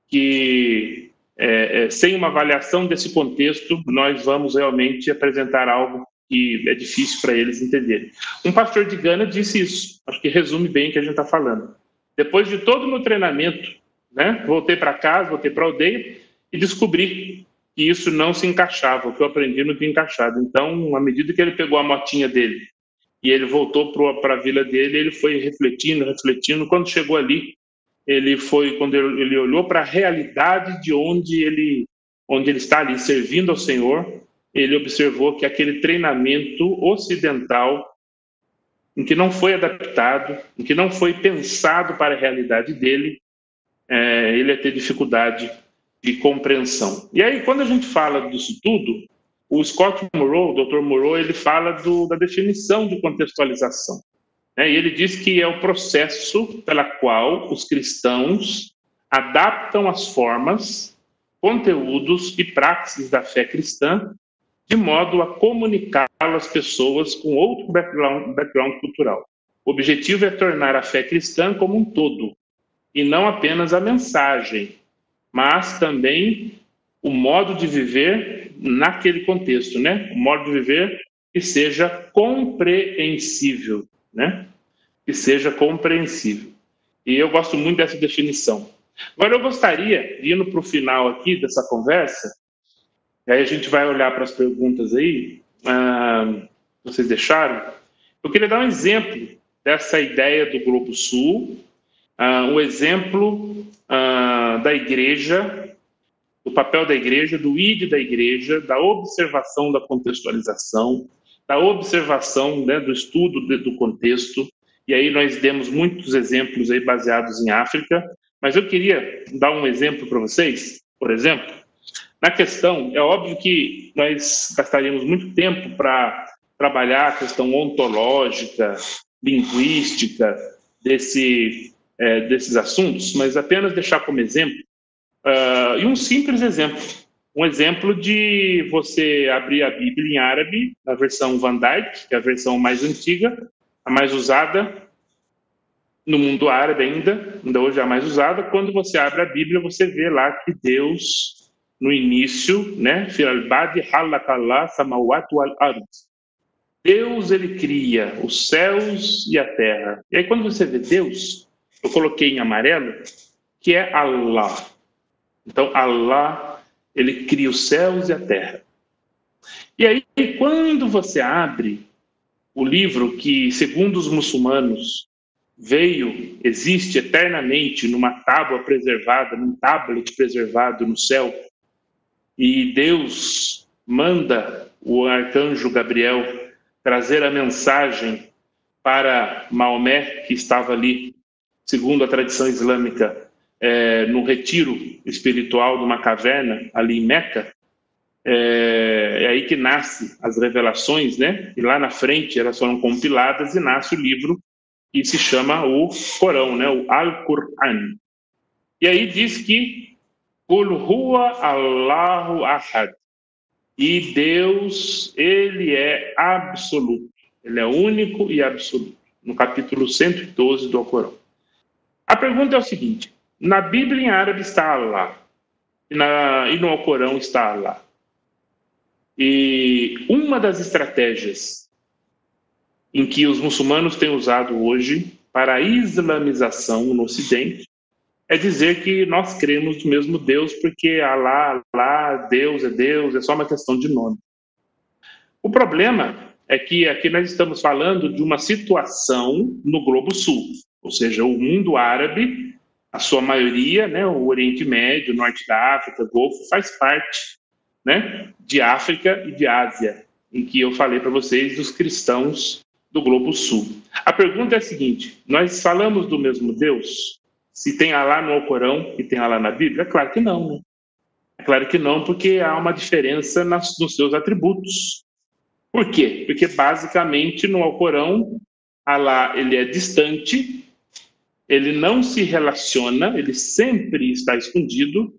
que, é, é, sem uma avaliação desse contexto, nós vamos realmente apresentar algo que é difícil para eles entenderem. Um pastor de Gana disse isso, acho que resume bem o que a gente está falando. Depois de todo o meu treinamento, né, voltei para casa, voltei para a aldeia e descobri que isso não se encaixava, o que eu aprendi não tinha encaixado. Então, à medida que ele pegou a motinha dele e ele voltou para a vila dele, ele foi refletindo, refletindo. Quando chegou ali, ele foi quando ele, ele olhou para a realidade de onde ele onde ele está ali servindo ao Senhor, ele observou que aquele treinamento ocidental em que não foi adaptado, em que não foi pensado para a realidade dele, é, ele ia ter dificuldade de compreensão. E aí, quando a gente fala disso tudo, o Scott Moreau, o Dr. Moreau, ele fala do, da definição de contextualização. Né? E ele diz que é o processo pela qual os cristãos adaptam as formas, conteúdos e práticas da fé cristã de modo a comunicar às pessoas com outro background, background cultural. O objetivo é tornar a fé cristã como um todo, e não apenas a mensagem, mas também o modo de viver naquele contexto, né? O modo de viver que seja compreensível, né? Que seja compreensível. E eu gosto muito dessa definição. Agora eu gostaria, indo para o final aqui dessa conversa, aí a gente vai olhar para as perguntas aí, ah, vocês deixaram. Eu queria dar um exemplo dessa ideia do Globo Sul, ah, um exemplo ah, da igreja, do papel da igreja, do ID da igreja, da observação da contextualização, da observação né, do estudo do contexto. E aí nós demos muitos exemplos aí baseados em África, mas eu queria dar um exemplo para vocês, por exemplo, na questão, é óbvio que nós gastaríamos muito tempo para trabalhar a questão ontológica, linguística desse, é, desses assuntos, mas apenas deixar como exemplo, uh, e um simples exemplo, um exemplo de você abrir a Bíblia em árabe, na versão Van Dyke, que é a versão mais antiga, a mais usada no mundo árabe ainda, ainda hoje é a mais usada, quando você abre a Bíblia, você vê lá que Deus no início, né? Deus ele cria os céus e a terra. E aí quando você vê Deus, eu coloquei em amarelo, que é Allah. Então Allah, ele cria os céus e a terra. E aí quando você abre o livro que, segundo os muçulmanos, veio, existe eternamente numa tábua preservada, num tablet preservado no céu, e Deus manda o arcanjo Gabriel trazer a mensagem para Maomé, que estava ali, segundo a tradição islâmica, é, no retiro espiritual de uma caverna ali em Meca, é, é, aí que nasce as revelações, né? E lá na frente elas foram compiladas e nasce o livro que se chama o Corão, né? O Al-Qur'an. E aí diz que Kul huwa Allahu ahad. E Deus, ele é absoluto. Ele é único e absoluto. No capítulo 112 do Alcorão. A pergunta é o seguinte: na Bíblia em árabe está Allah. Na, e no Alcorão está Allah. E uma das estratégias em que os muçulmanos têm usado hoje para a islamização no Ocidente é dizer que nós cremos no mesmo Deus, porque Alá, Alá, Deus é Deus, é só uma questão de nome. O problema é que aqui nós estamos falando de uma situação no Globo Sul, ou seja, o mundo árabe, a sua maioria, né, o Oriente Médio, Norte da África, Golfo, faz parte né, de África e de Ásia, em que eu falei para vocês dos cristãos do Globo Sul. A pergunta é a seguinte: nós falamos do mesmo Deus? Se tem Alá no Alcorão e tem Alá na Bíblia? Claro que não, né? É claro que não, porque há uma diferença nas, nos seus atributos. Por quê? Porque basicamente no Alcorão, Alá ele é distante, ele não se relaciona, ele sempre está escondido,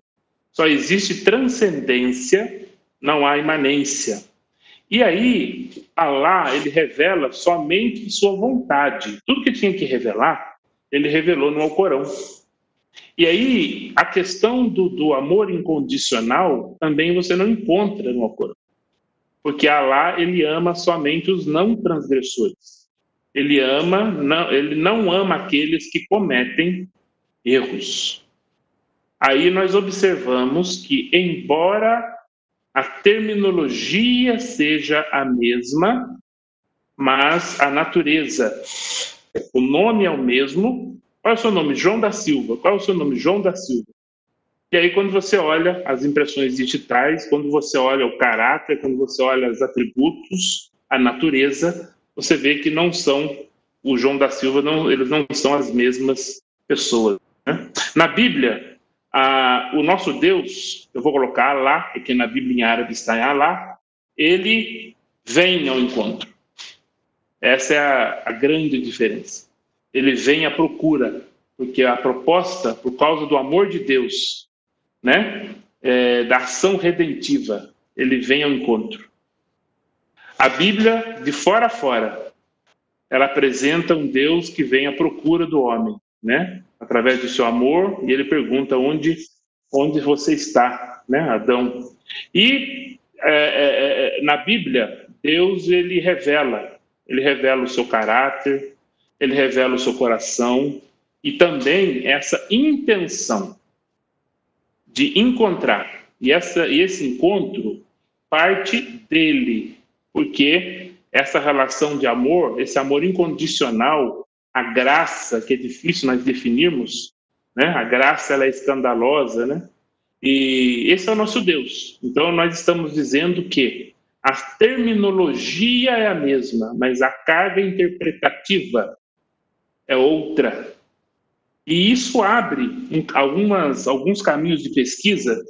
só existe transcendência, não há imanência. E aí, Alá, ele revela somente sua vontade. Tudo que tinha que revelar, ele revelou no Alcorão. E aí, a questão do, do amor incondicional também você não encontra no Alcorão. Porque Allah, ele ama somente os não transgressores. Ele ama, não, ele não ama aqueles que cometem erros. Aí nós observamos que, embora a terminologia seja a mesma, mas a natureza o nome é o mesmo. Qual é o seu nome? João da Silva. Qual é o seu nome? João da Silva. E aí, quando você olha as impressões digitais, quando você olha o caráter, quando você olha os atributos, a natureza, você vê que não são o João da Silva, não, eles não são as mesmas pessoas. Né? Na Bíblia, a, o nosso Deus, eu vou colocar lá, porque na Bíblia em árabe está Alá, ele vem ao encontro. Essa é a, a grande diferença. Ele vem à procura, porque a proposta, por causa do amor de Deus, né, é, da ação redentiva, ele vem ao encontro. A Bíblia, de fora a fora, ela apresenta um Deus que vem à procura do homem, né? Através do seu amor, e ele pergunta onde, onde você está, né, Adão? E é, é, é na Bíblia, Deus ele revela, ele revela o seu caráter, ele revela o seu coração e também essa intenção de encontrar. E, essa, e esse encontro parte dele, porque essa relação de amor, esse amor incondicional, a graça, que é difícil nós definirmos, né? a graça ela é escandalosa, né? e esse é o nosso Deus. Então nós estamos dizendo que a terminologia é a mesma, mas a carga interpretativa é outra. E isso abre algumas, alguns caminhos de pesquisa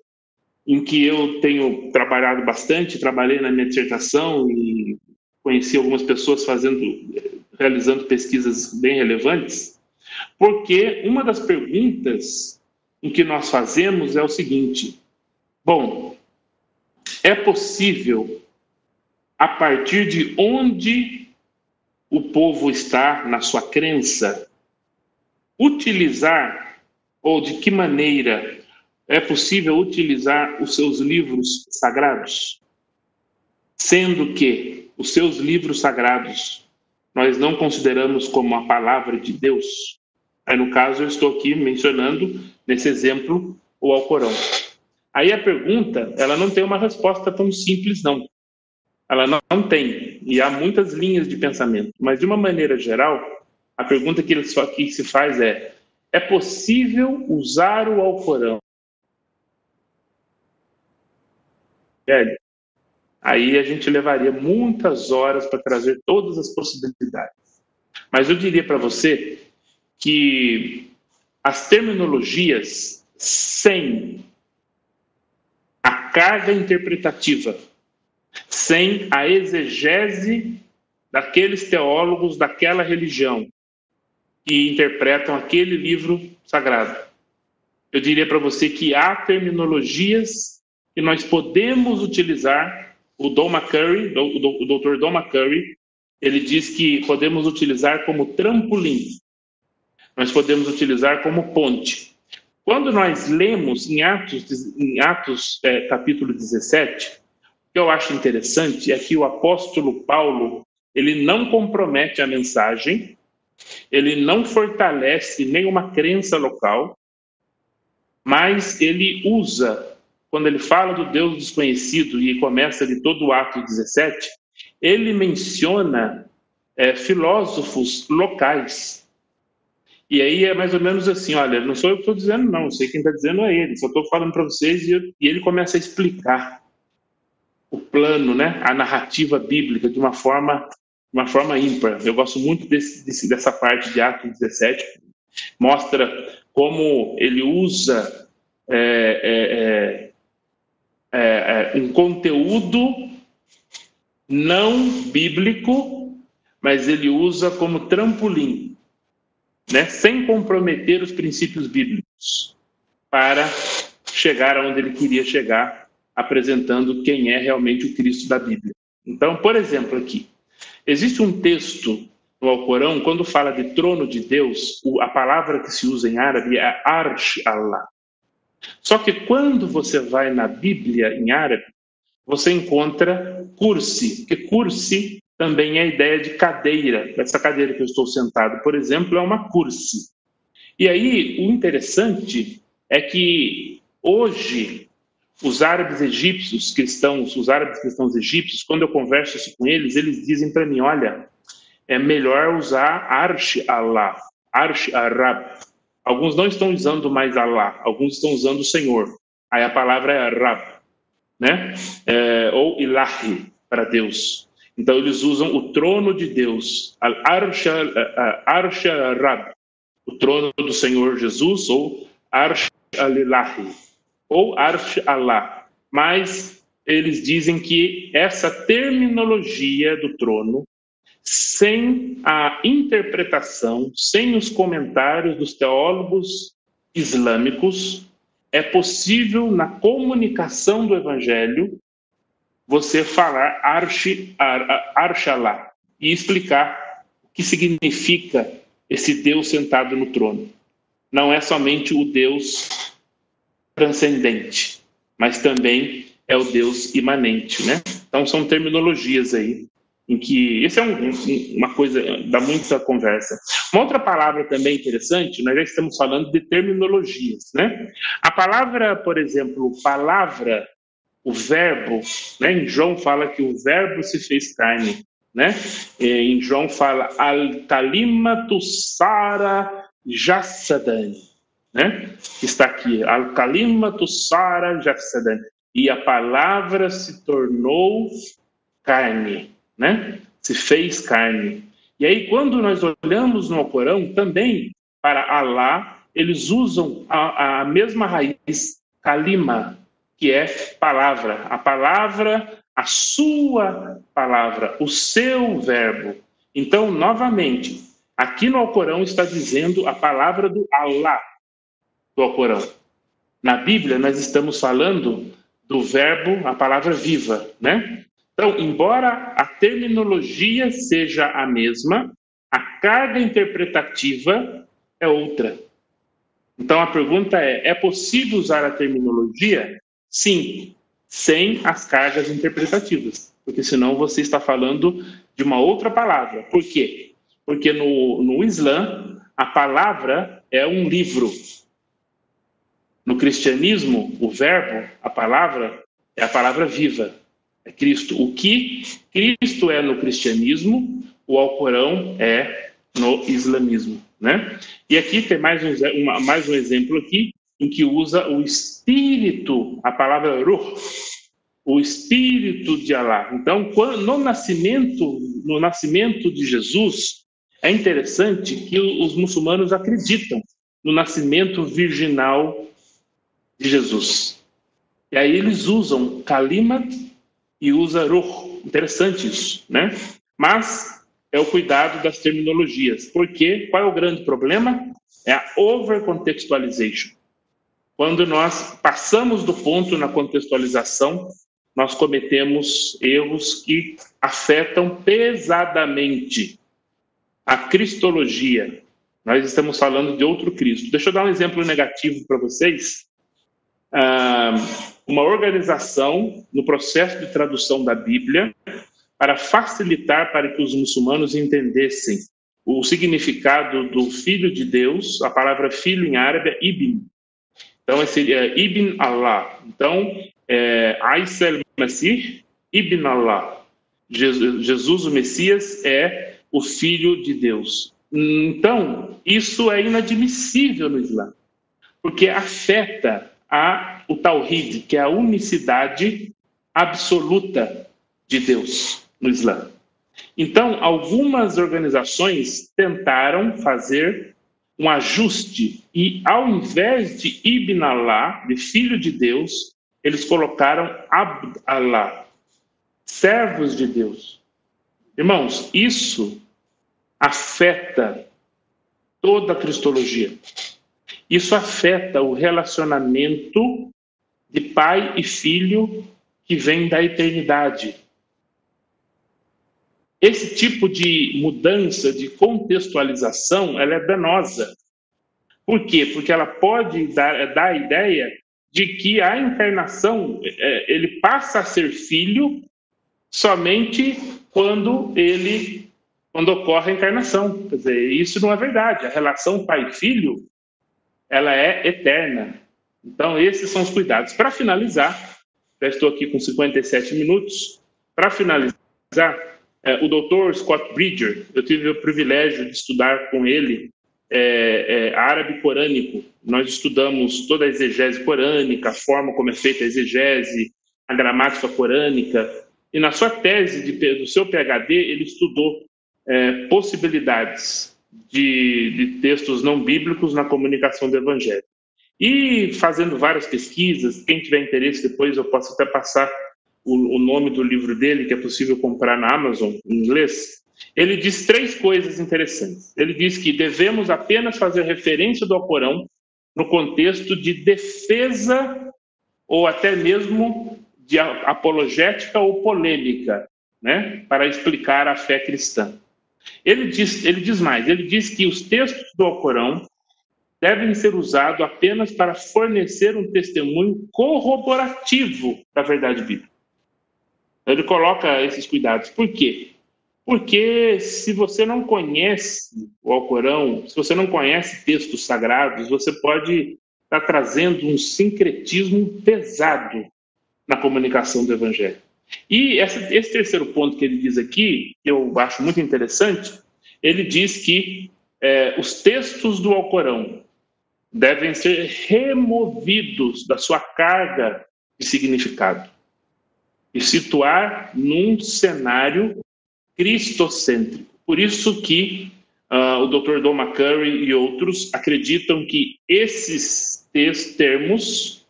em que eu tenho trabalhado bastante, trabalhei na minha dissertação e conheci algumas pessoas fazendo, realizando pesquisas bem relevantes, porque uma das perguntas em que nós fazemos é o seguinte: bom, é possível a partir de onde o povo está na sua crença utilizar ou de que maneira é possível utilizar os seus livros sagrados, sendo que os seus livros sagrados nós não consideramos como a palavra de Deus. Aí, no caso, eu estou aqui mencionando, nesse exemplo, o Alcorão. Aí a pergunta, ela não tem uma resposta tão simples, não. Ela não, tem, e há muitas linhas de pensamento. Mas, de uma maneira geral, a pergunta que, que se faz é: é possível usar o Alcorão velho, aí a gente levaria muitas horas para trazer todas as possibilidades. Mas eu diria para você que as terminologias sem a carga interpretativa, sem a exegese daqueles teólogos daquela religião que interpretam aquele livro sagrado. Eu diria para você que há terminologias e nós podemos utilizar o Don McCurry, o Dr. Don McCurry, ele diz que podemos utilizar como trampolim, nós podemos utilizar como ponte. Quando nós lemos em Atos, em Atos é, capítulo 17, o que eu acho interessante é que o apóstolo Paulo, ele não compromete a mensagem, ele não fortalece nenhuma crença local, mas ele usa quando ele fala do Deus desconhecido e começa ali todo o ato 17, ele menciona é, filósofos locais. E aí é mais ou menos assim: olha, não sou eu que estou dizendo, não, sei quem está dizendo é ele, só estou falando para vocês e, eu, e ele começa a explicar o plano, né, a narrativa bíblica de uma forma, uma forma ímpar. Eu gosto muito desse, desse, dessa parte de Atos 17, mostra como ele usa é, é, é é, um conteúdo não bíblico, mas ele usa como trampolim, né, sem comprometer os princípios bíblicos, para chegar aonde ele queria chegar, apresentando quem é realmente o Cristo da Bíblia. Então, por exemplo, aqui, existe um texto no Alcorão, quando fala de trono de Deus, a palavra que se usa em árabe é Arsh Allah. Só que quando você vai na Bíblia em árabe, você encontra cursi, que cursi também é a ideia de cadeira. Essa cadeira que eu estou sentado, por exemplo, é uma cursi. E aí, o interessante é que hoje os árabes egípcios cristãos, os árabes cristãos egípcios, quando eu converso com eles, eles dizem para mim, olha, é melhor usar Arsh Allah, Arsh Arab, Alguns não estão usando mais Allah, alguns estão usando o Senhor. Aí a palavra é Rab, né? É, ou Ilahi, para Deus. Então eles usam o trono de Deus, Al-Arsha Rab, o trono do Senhor Jesus, ou Arsh Al-Ilahi, ou Arsh Allah. Mas eles dizem que essa terminologia do trono sem a interpretação, sem os comentários dos teólogos islâmicos, é possível na comunicação do evangelho você falar arshallah e explicar o que significa esse Deus sentado no trono. Não é somente o Deus transcendente, mas também é o Deus imanente, né? Então são terminologias aí em que isso é um, uma coisa dá muita conversa. Uma outra palavra também interessante, nós já estamos falando de terminologias, né? A palavra, por exemplo, palavra, o verbo, né? Em João fala que o verbo se fez carne, né? Em João fala al-kalima sara jassadani, né? Está aqui al-kalima sara jassadani e a palavra se tornou carne né? Se fez carne. E aí, quando nós olhamos no Alcorão, também para Alá, eles usam a, a mesma raiz, kalima, que é palavra. A palavra, a sua palavra, o seu verbo. Então, novamente, aqui no Alcorão está dizendo a palavra do Alá do Alcorão. Na Bíblia, nós estamos falando do verbo, a palavra viva, né? Então, embora a terminologia seja a mesma, a carga interpretativa é outra. Então, a pergunta é: é possível usar a terminologia? Sim, sem as cargas interpretativas, porque senão você está falando de uma outra palavra. Por quê? Porque no, no Islã, a palavra é um livro. No cristianismo, o verbo, a palavra, é a palavra viva é Cristo. O que Cristo é no cristianismo, o Alcorão é no islamismo, né? E aqui tem mais um, uma, mais um exemplo aqui em que usa o espírito, a palavra ruh, o espírito de Allah. Então, quando, no nascimento, no nascimento de Jesus, é interessante que os muçulmanos acreditam no nascimento virginal de Jesus. E aí eles usam kalimat e usa ruh. Interessante isso, né? Mas é o cuidado das terminologias. Porque qual é o grande problema? É a overcontextualization. Quando nós passamos do ponto na contextualização, nós cometemos erros que afetam pesadamente a cristologia. Nós estamos falando de outro Cristo. Deixa eu dar um exemplo negativo para vocês. Ah, uma organização no processo de tradução da Bíblia para facilitar para que os muçulmanos entendessem o significado do Filho de Deus, a palavra filho em árabe é Ibn. Então, esse é Ibn Allah. Então, é, Aisel Masih, Ibn Allah. Jesus, o Messias, é o Filho de Deus. Então, isso é inadmissível no Islã, porque afeta a o Tawhid, que é a unicidade absoluta de Deus no Islã. Então, algumas organizações tentaram fazer um ajuste e, ao invés de Ibn Allah, de filho de Deus, eles colocaram Abd Allah, servos de Deus. Irmãos, isso afeta toda a cristologia. Isso afeta o relacionamento de pai e filho que vem da eternidade. Esse tipo de mudança, de contextualização, ela é danosa. Por quê? Porque ela pode dar, dar a ideia de que a encarnação, é, ele passa a ser filho somente quando ele quando ocorre a encarnação. Quer dizer, isso não é verdade. A relação pai-filho ela é eterna. Então, esses são os cuidados. Para finalizar, já estou aqui com 57 minutos. Para finalizar, é, o doutor Scott Bridger, eu tive o privilégio de estudar com ele é, é, árabe corânico. Nós estudamos toda a exegese corânica, a forma como é feita a exegese, a gramática corânica. E na sua tese de, do seu PhD, ele estudou é, possibilidades de, de textos não bíblicos na comunicação do Evangelho. E fazendo várias pesquisas, quem tiver interesse depois eu posso até passar o, o, nome do livro dele, que é possível comprar na Amazon, em inglês. Ele diz três coisas interessantes. Ele diz que devemos apenas fazer referência do Alcorão no contexto de defesa ou até mesmo de apologética ou polêmica, né, para explicar a fé cristã. Ele diz, ele diz mais, ele diz que os textos do Alcorão devem ser usados apenas para fornecer um testemunho corroborativo da verdade bíblica. Ele coloca esses cuidados. Por quê? Porque se você não conhece o Alcorão, se você não conhece textos sagrados, você pode estar trazendo um sincretismo pesado na comunicação do Evangelho. E esse, esse terceiro ponto que ele diz aqui, que eu acho muito interessante, ele diz que é, os textos do Alcorão devem ser removidos da sua carga de significado e situar num cenário cristocêntrico. Por isso que uh, o Dr. Don McCurry e outros acreditam que esses termos,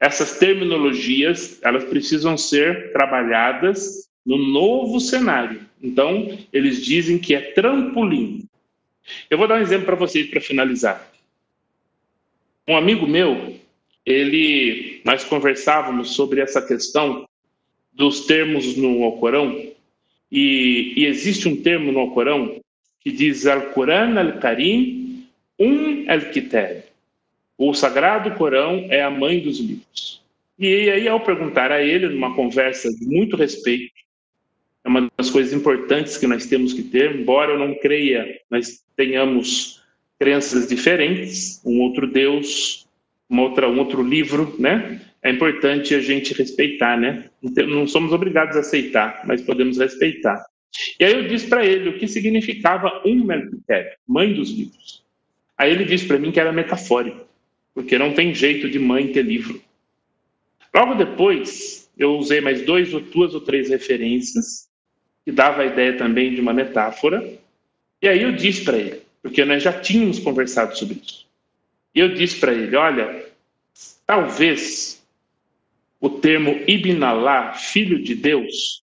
essas terminologias, elas precisam ser trabalhadas no novo cenário. Então, eles dizem que é trampolim. Eu vou dar um exemplo para vocês para finalizar. Um amigo meu, ele, nós conversávamos sobre essa questão dos termos no Alcorão, e, e existe um termo no Alcorão que diz Al-Quran Al-Karim Um Al-Kitab. O Sagrado Corão é a mãe dos livros. E aí, ao perguntar a ele, numa conversa de muito respeito, é uma das coisas importantes que nós temos que ter, embora eu não creia, nós tenhamos crenças diferentes, um outro Deus, uma outra, um outro livro, né? É importante a gente respeitar, né? Não somos obrigados a aceitar, mas podemos respeitar. E aí eu disse para ele o que significava um Melquisedeque, mãe dos livros. Aí ele disse para mim que era metafórico, porque não tem jeito de mãe ter livro. Logo depois, eu usei mais dois ou duas ou três referências que dava a ideia também de uma metáfora. E aí eu disse para ele, porque nós já tínhamos conversado sobre isso. E eu disse para ele: olha, talvez o termo Ibn Allah, filho de Deus,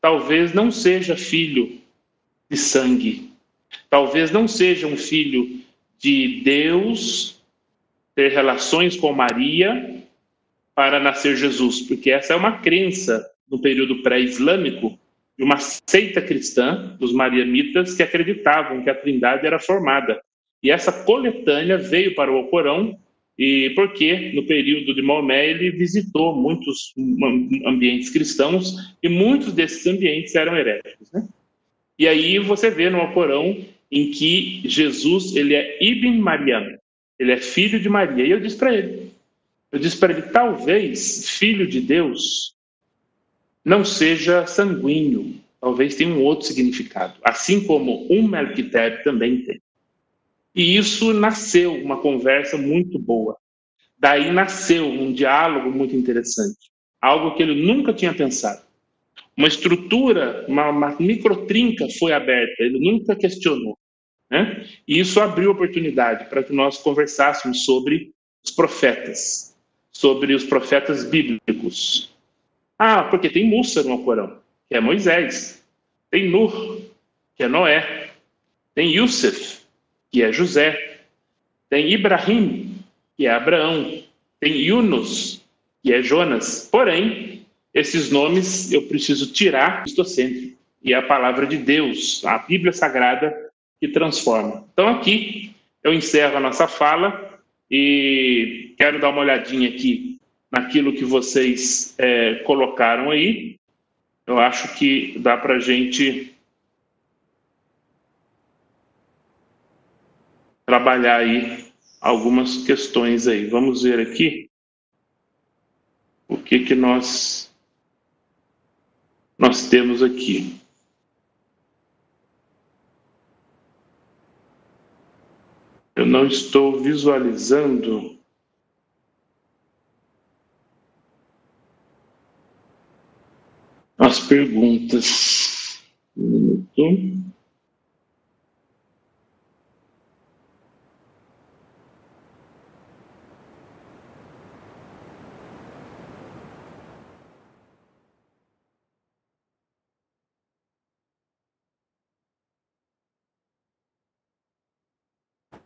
talvez não seja filho de sangue, talvez não seja um filho de Deus ter relações com Maria para nascer Jesus, porque essa é uma crença no período pré-islâmico de uma seita cristã, dos marianitas, que acreditavam que a trindade era formada. E essa coletânea veio para o Alcorão, e porque no período de Maomé ele visitou muitos ambientes cristãos, e muitos desses ambientes eram heréticos. Né? E aí você vê no Alcorão em que Jesus ele é Ibn Mariam, ele é filho de Maria. E eu disse para ele, eu disse para ele, talvez filho de Deus não seja sanguíneo, talvez tenha um outro significado, assim como um Melquisedeque também tem. E isso nasceu uma conversa muito boa. Daí nasceu um diálogo muito interessante, algo que ele nunca tinha pensado. Uma estrutura, uma, uma microtrinca foi aberta, ele nunca questionou. Né? E isso abriu oportunidade para que nós conversássemos sobre os profetas, sobre os profetas bíblicos, ah, porque tem Musa no Corão, que é Moisés. Tem Nur, que é Noé. Tem Yusuf, que é José. Tem Ibrahim, que é Abraão. Tem Yunus, que é Jonas. Porém, esses nomes eu preciso tirar cristocêntrico. E é a palavra de Deus, a Bíblia Sagrada, que transforma. Então, aqui eu encerro a nossa fala e quero dar uma olhadinha aqui naquilo que vocês é, colocaram aí, eu acho que dá para a gente trabalhar aí algumas questões aí. Vamos ver aqui o que que nós nós temos aqui. Eu não estou visualizando as perguntas. Um minuto.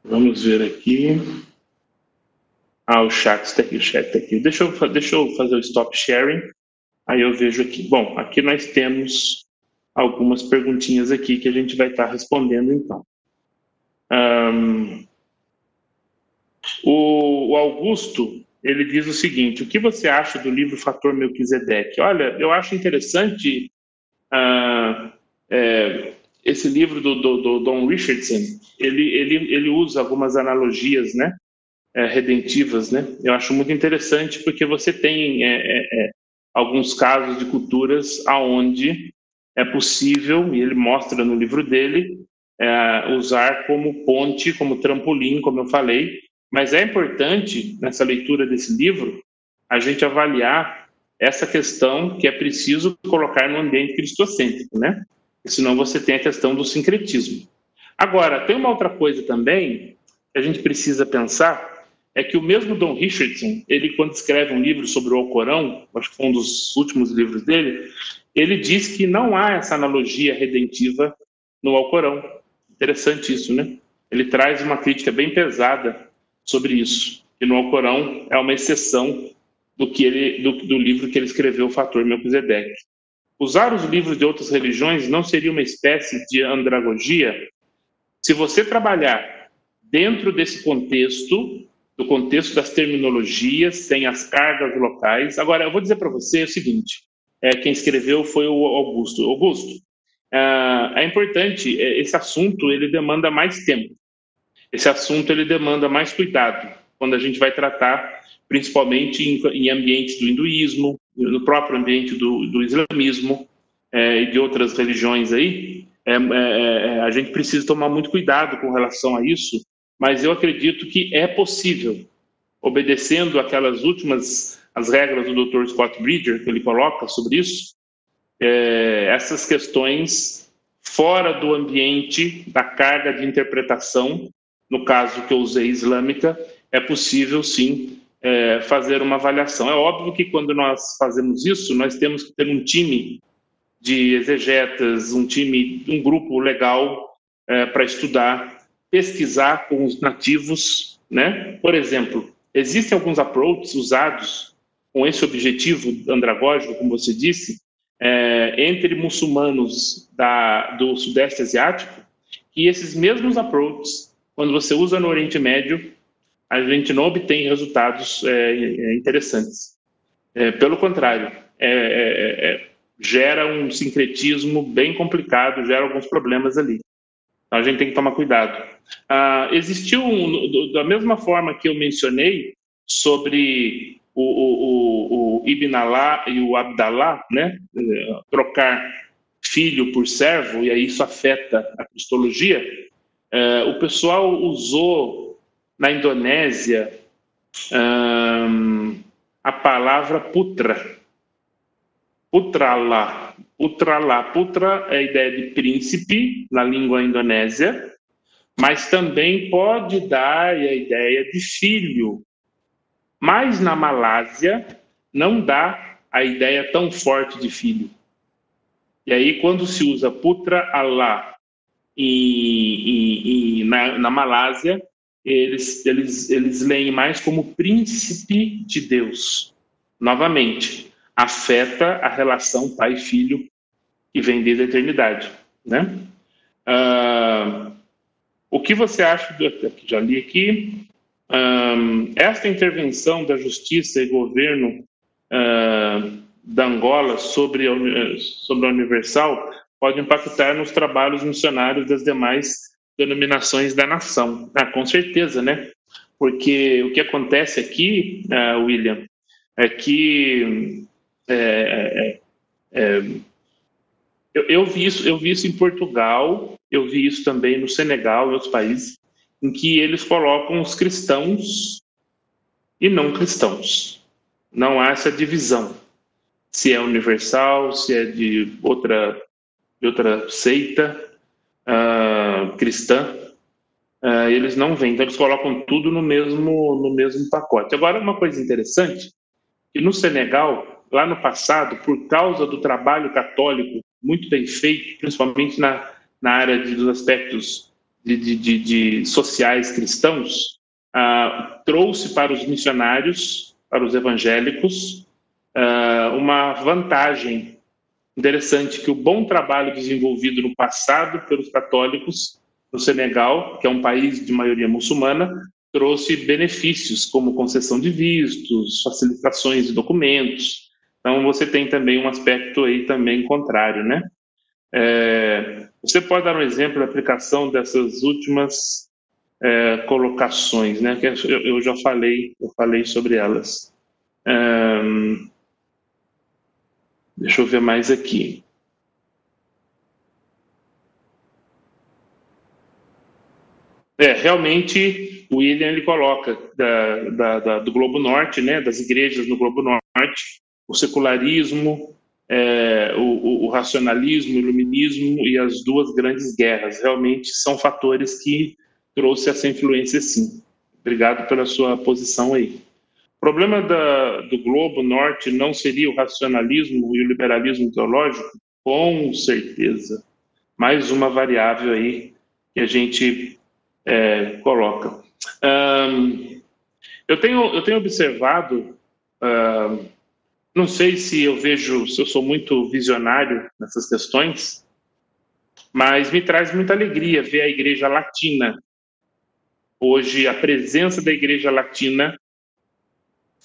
Vamos ver aqui. Ah, o chat está aqui, o chat está aqui. Deixa eu, deixa eu fazer o stop sharing Aí eu vejo aqui, bom, aqui nós temos algumas perguntinhas aqui que a gente vai estar respondendo então. Um, o, o, Augusto ele diz o seguinte: o que você acha do livro Fator Melquisedeque? Olha, eu acho interessante uh, é, esse livro do, do, do, Don Richardson. Ele, ele, ele usa algumas analogias, né? É, redentivas, né? Eu acho muito interessante porque você tem é, é, é alguns casos de culturas aonde é possível e ele mostra no livro dele é, usar como ponte, como trampolim, como eu falei, mas é importante, nessa leitura desse livro, a gente avaliar essa questão que é preciso colocar no ambiente cristocêntrico, né? Senão você tem a questão do sincretismo. Agora, tem uma outra coisa também que a gente precisa pensar, é que o mesmo Don Richardson, ele quando escreve um livro sobre o Alcorão, acho que foi um dos últimos livros dele, ele diz que não há essa analogia redentiva no Alcorão. Interessante isso, né? Ele traz uma crítica bem pesada sobre isso. E no Alcorão é uma exceção do que ele do, do livro que ele escreveu, o Fator Melquisedeque. Usar os livros de outras religiões não seria uma espécie de andragogia? Se você trabalhar dentro desse contexto, do contexto das terminologias, tem as cargas locais. Agora, eu vou dizer para você o seguinte: é, quem escreveu foi o Augusto. Augusto, é, é importante, é, esse assunto ele demanda mais tempo. Esse assunto ele demanda mais cuidado quando a gente vai tratar, principalmente em, em ambientes do hinduísmo, no próprio ambiente do, do islamismo é, e de outras religiões aí. É, é, a gente precisa tomar muito cuidado com relação a isso, mas eu acredito que é possível, obedecendo aquelas últimas as regras do Dr. Scott Bridger que ele coloca sobre isso, é, essas questões fora do ambiente da carga de interpretação no caso que eu usei islâmica, é possível sim é, fazer uma avaliação. É óbvio que quando nós fazemos isso, nós temos que ter um time de exegetas, um time, um grupo legal é, para estudar, pesquisar com os nativos, né? Por exemplo, existem alguns approaches usados com esse objetivo andragógico, como você disse, é, entre muçulmanos da, do Sudeste Asiático, e esses mesmos approaches quando você usa no Oriente Médio, a gente não obtém resultados é, é interessantes. É, pelo contrário, é, é, gera um sincretismo bem complicado, gera alguns problemas ali. Então a gente tem que tomar cuidado. Ah, existiu, um, da mesma forma que eu mencionei sobre o, o, o, o Ibn Alá e o Abdalá, né? trocar filho por servo, e aí isso afeta a cristologia, é, o pessoal usou na Indonésia a palavra putra. Putrala. Putrala. Putra é a ideia de príncipe na língua indonésia, mas também pode dar a ideia de filho. Mas na Malásia não dá a ideia tão forte de filho. E aí, quando se usa putra Allah e, e, e na, na, Malásia, eles, eles, eles leem mais como príncipe de Deus. Novamente, afeta a relação pai-filho que vem desde a eternidade. Né? Uh, o que você acha, do, já li aqui, um, esta intervenção da justiça e governo uh, da Angola sobre a, sobre a Universal pode impactar nos trabalhos missionários das demais denominações da nação. Ah, com certeza, né? Porque o que acontece aqui, uh, William, é que é, é, é, eu, eu, vi isso, eu vi isso em Portugal, eu vi isso também no Senegal e outros países, em que eles colocam os cristãos e não cristãos. Não há essa divisão. Se é universal, se é de outra de outra seita uh, cristã, uh, eles não vêm, então eles colocam tudo no mesmo, no mesmo pacote. Agora, uma coisa interessante, que no Senegal, lá no passado, por causa do trabalho católico muito bem feito, principalmente na, na área de, dos aspectos de, de, de, sociais cristãos, uh, trouxe para os missionários, para os evangélicos, uma vantagem Interessante que o bom trabalho desenvolvido no passado pelos católicos no Senegal, que é um país de maioria muçulmana, trouxe benefícios como concessão de vistos, facilitações de documentos. Então você tem também um aspecto aí também contrário, né? É, você pode dar um exemplo da aplicação dessas últimas é, colocações, né? Que eu, eu, já falei, eu falei sobre elas. É, deixa eu ver mais aqui. É, realmente, o William ele coloca da, da, da, do Globo Norte, né, das igrejas no Globo Norte, o secularismo, é, o, o, racionalismo, o iluminismo e as duas grandes guerras. Realmente são fatores que trouxe essa influência, sim. Obrigado pela sua posição aí. O problema da, do Globo Norte não seria o racionalismo e o liberalismo teológico? Com certeza. Mais uma variável aí que a gente é, coloca. Um, eu, tenho, eu tenho observado não sei se eu vejo, se eu sou muito visionário nessas questões, mas me traz muita alegria ver a igreja latina. Hoje, a presença da igreja latina,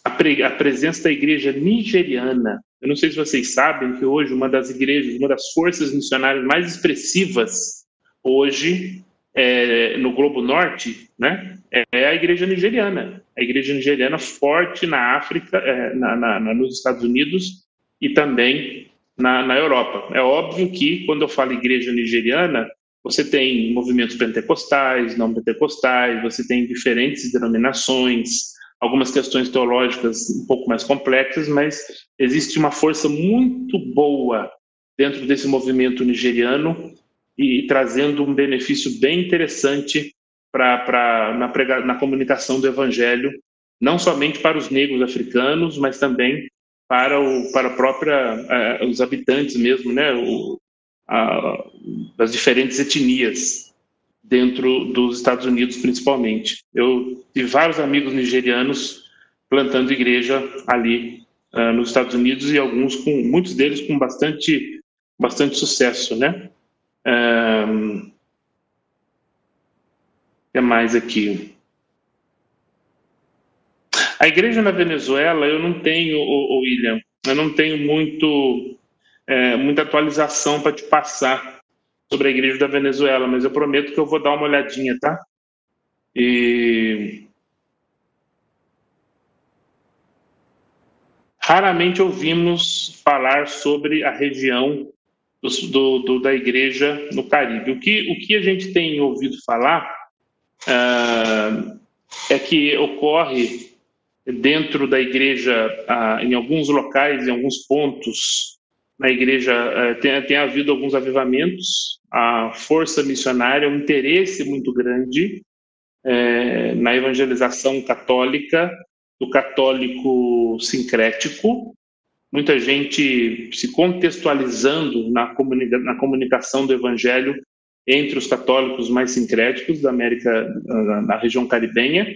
a, pre, a presença da igreja nigeriana. Eu não sei se vocês sabem que hoje uma das igrejas, uma das forças missionárias mais expressivas hoje é, no Globo Norte, né, é a igreja nigeriana. A igreja nigeriana forte na África, é, na, na, nos Estados Unidos e também na, na Europa. É óbvio que, quando eu falo igreja nigeriana, você tem movimentos pentecostais, não pentecostais, você tem diferentes denominações, algumas questões teológicas um pouco mais complexas, mas existe uma força muito boa dentro desse movimento nigeriano e, trazendo um benefício bem interessante para na, prega, na comunicação do evangelho, não somente para os negros africanos, mas também para o para a própria uh, os habitantes mesmo, né, o, a, das diferentes etnias dentro dos Estados Unidos principalmente. Eu tive vários amigos nigerianos plantando igreja ali uh, nos Estados Unidos e alguns com muitos deles com bastante bastante sucesso, né? Um, mais aqui? A igreja na Venezuela, eu não tenho, o William, eu não tenho muito, é, muita atualização para te passar sobre a igreja da Venezuela, mas eu prometo que eu vou dar uma olhadinha, tá? E raramente ouvimos falar sobre a região do, do, da igreja no Caribe. O que, o que a gente tem ouvido falar uh, é que ocorre dentro da igreja, uh, em alguns locais, em alguns pontos, na igreja uh, tem, tem havido alguns avivamentos, a força missionária, um interesse muito grande eh, na evangelização católica, do católico sincrético, muita gente se contextualizando na, comunica na comunicação do evangelho entre os católicos mais sincréticos da América, da região caribenha.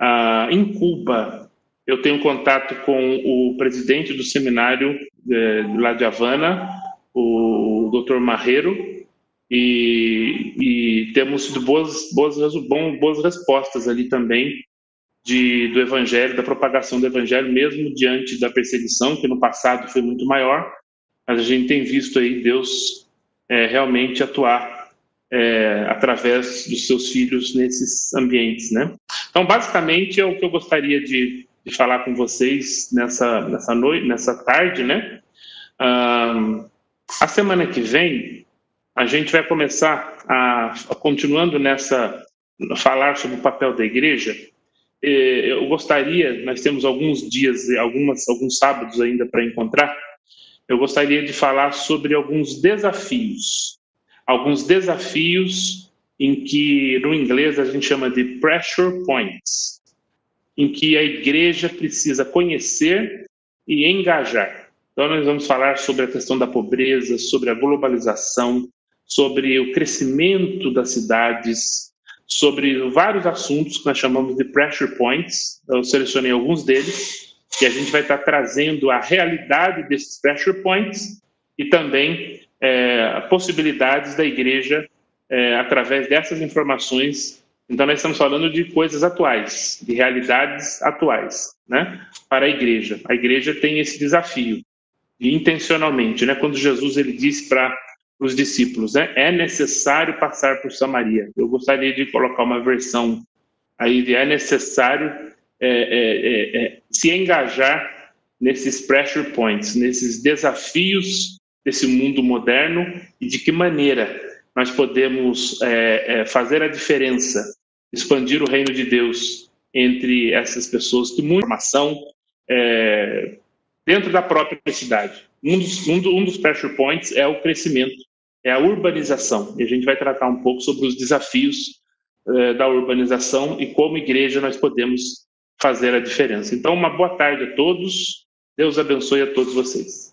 Ah, em Cuba, eu tenho contato com o presidente do seminário eh, lá de Havana, o Dr. Marreiro, e, e temos boas, boas, boas respostas ali também de, do evangelho, da propagação do evangelho, mesmo diante da perseguição, que no passado foi muito maior, mas a gente tem visto aí Deus é, realmente atuar é, através dos seus filhos nesses ambientes, né? Então, basicamente, é o que eu gostaria de, de falar com vocês nessa, nessa noite, nessa tarde, né? Um, a semana que vem, a gente vai começar a, a continuando nessa, falar sobre o papel da igreja, eu gostaria, nós temos alguns dias, algumas, alguns sábados ainda para encontrar, eu gostaria de falar sobre alguns desafios. Alguns desafios em que, no inglês, a gente chama de pressure points, em que a igreja precisa conhecer e engajar. Então, nós vamos falar sobre a questão da pobreza, sobre a globalização, sobre o crescimento das cidades, sobre vários assuntos que nós chamamos de pressure points. Eu selecionei alguns deles e a gente vai estar trazendo a realidade desses pressure points e também é, possibilidades da igreja é, através dessas informações. Então, nós estamos falando de coisas atuais, de realidades atuais, né? Para a igreja. A igreja tem esse desafio, e intencionalmente, né? Quando Jesus ele disse para os discípulos, né? É necessário passar por Samaria. Eu gostaria de colocar uma versão aí de é necessário é, é, é, é se engajar nesses pressure points, nesses desafios desse mundo moderno e de que maneira nós podemos é, é, fazer a diferença, expandir o reino de Deus entre essas pessoas que muita informação é, dentro da própria cidade. Um dos, um, do, um dos pressure points é o crescimento, é a urbanização. E a gente vai tratar um pouco sobre os desafios é, da urbanização e como igreja nós podemos fazer a diferença. Então, uma boa tarde a todos. Deus abençoe a todos vocês.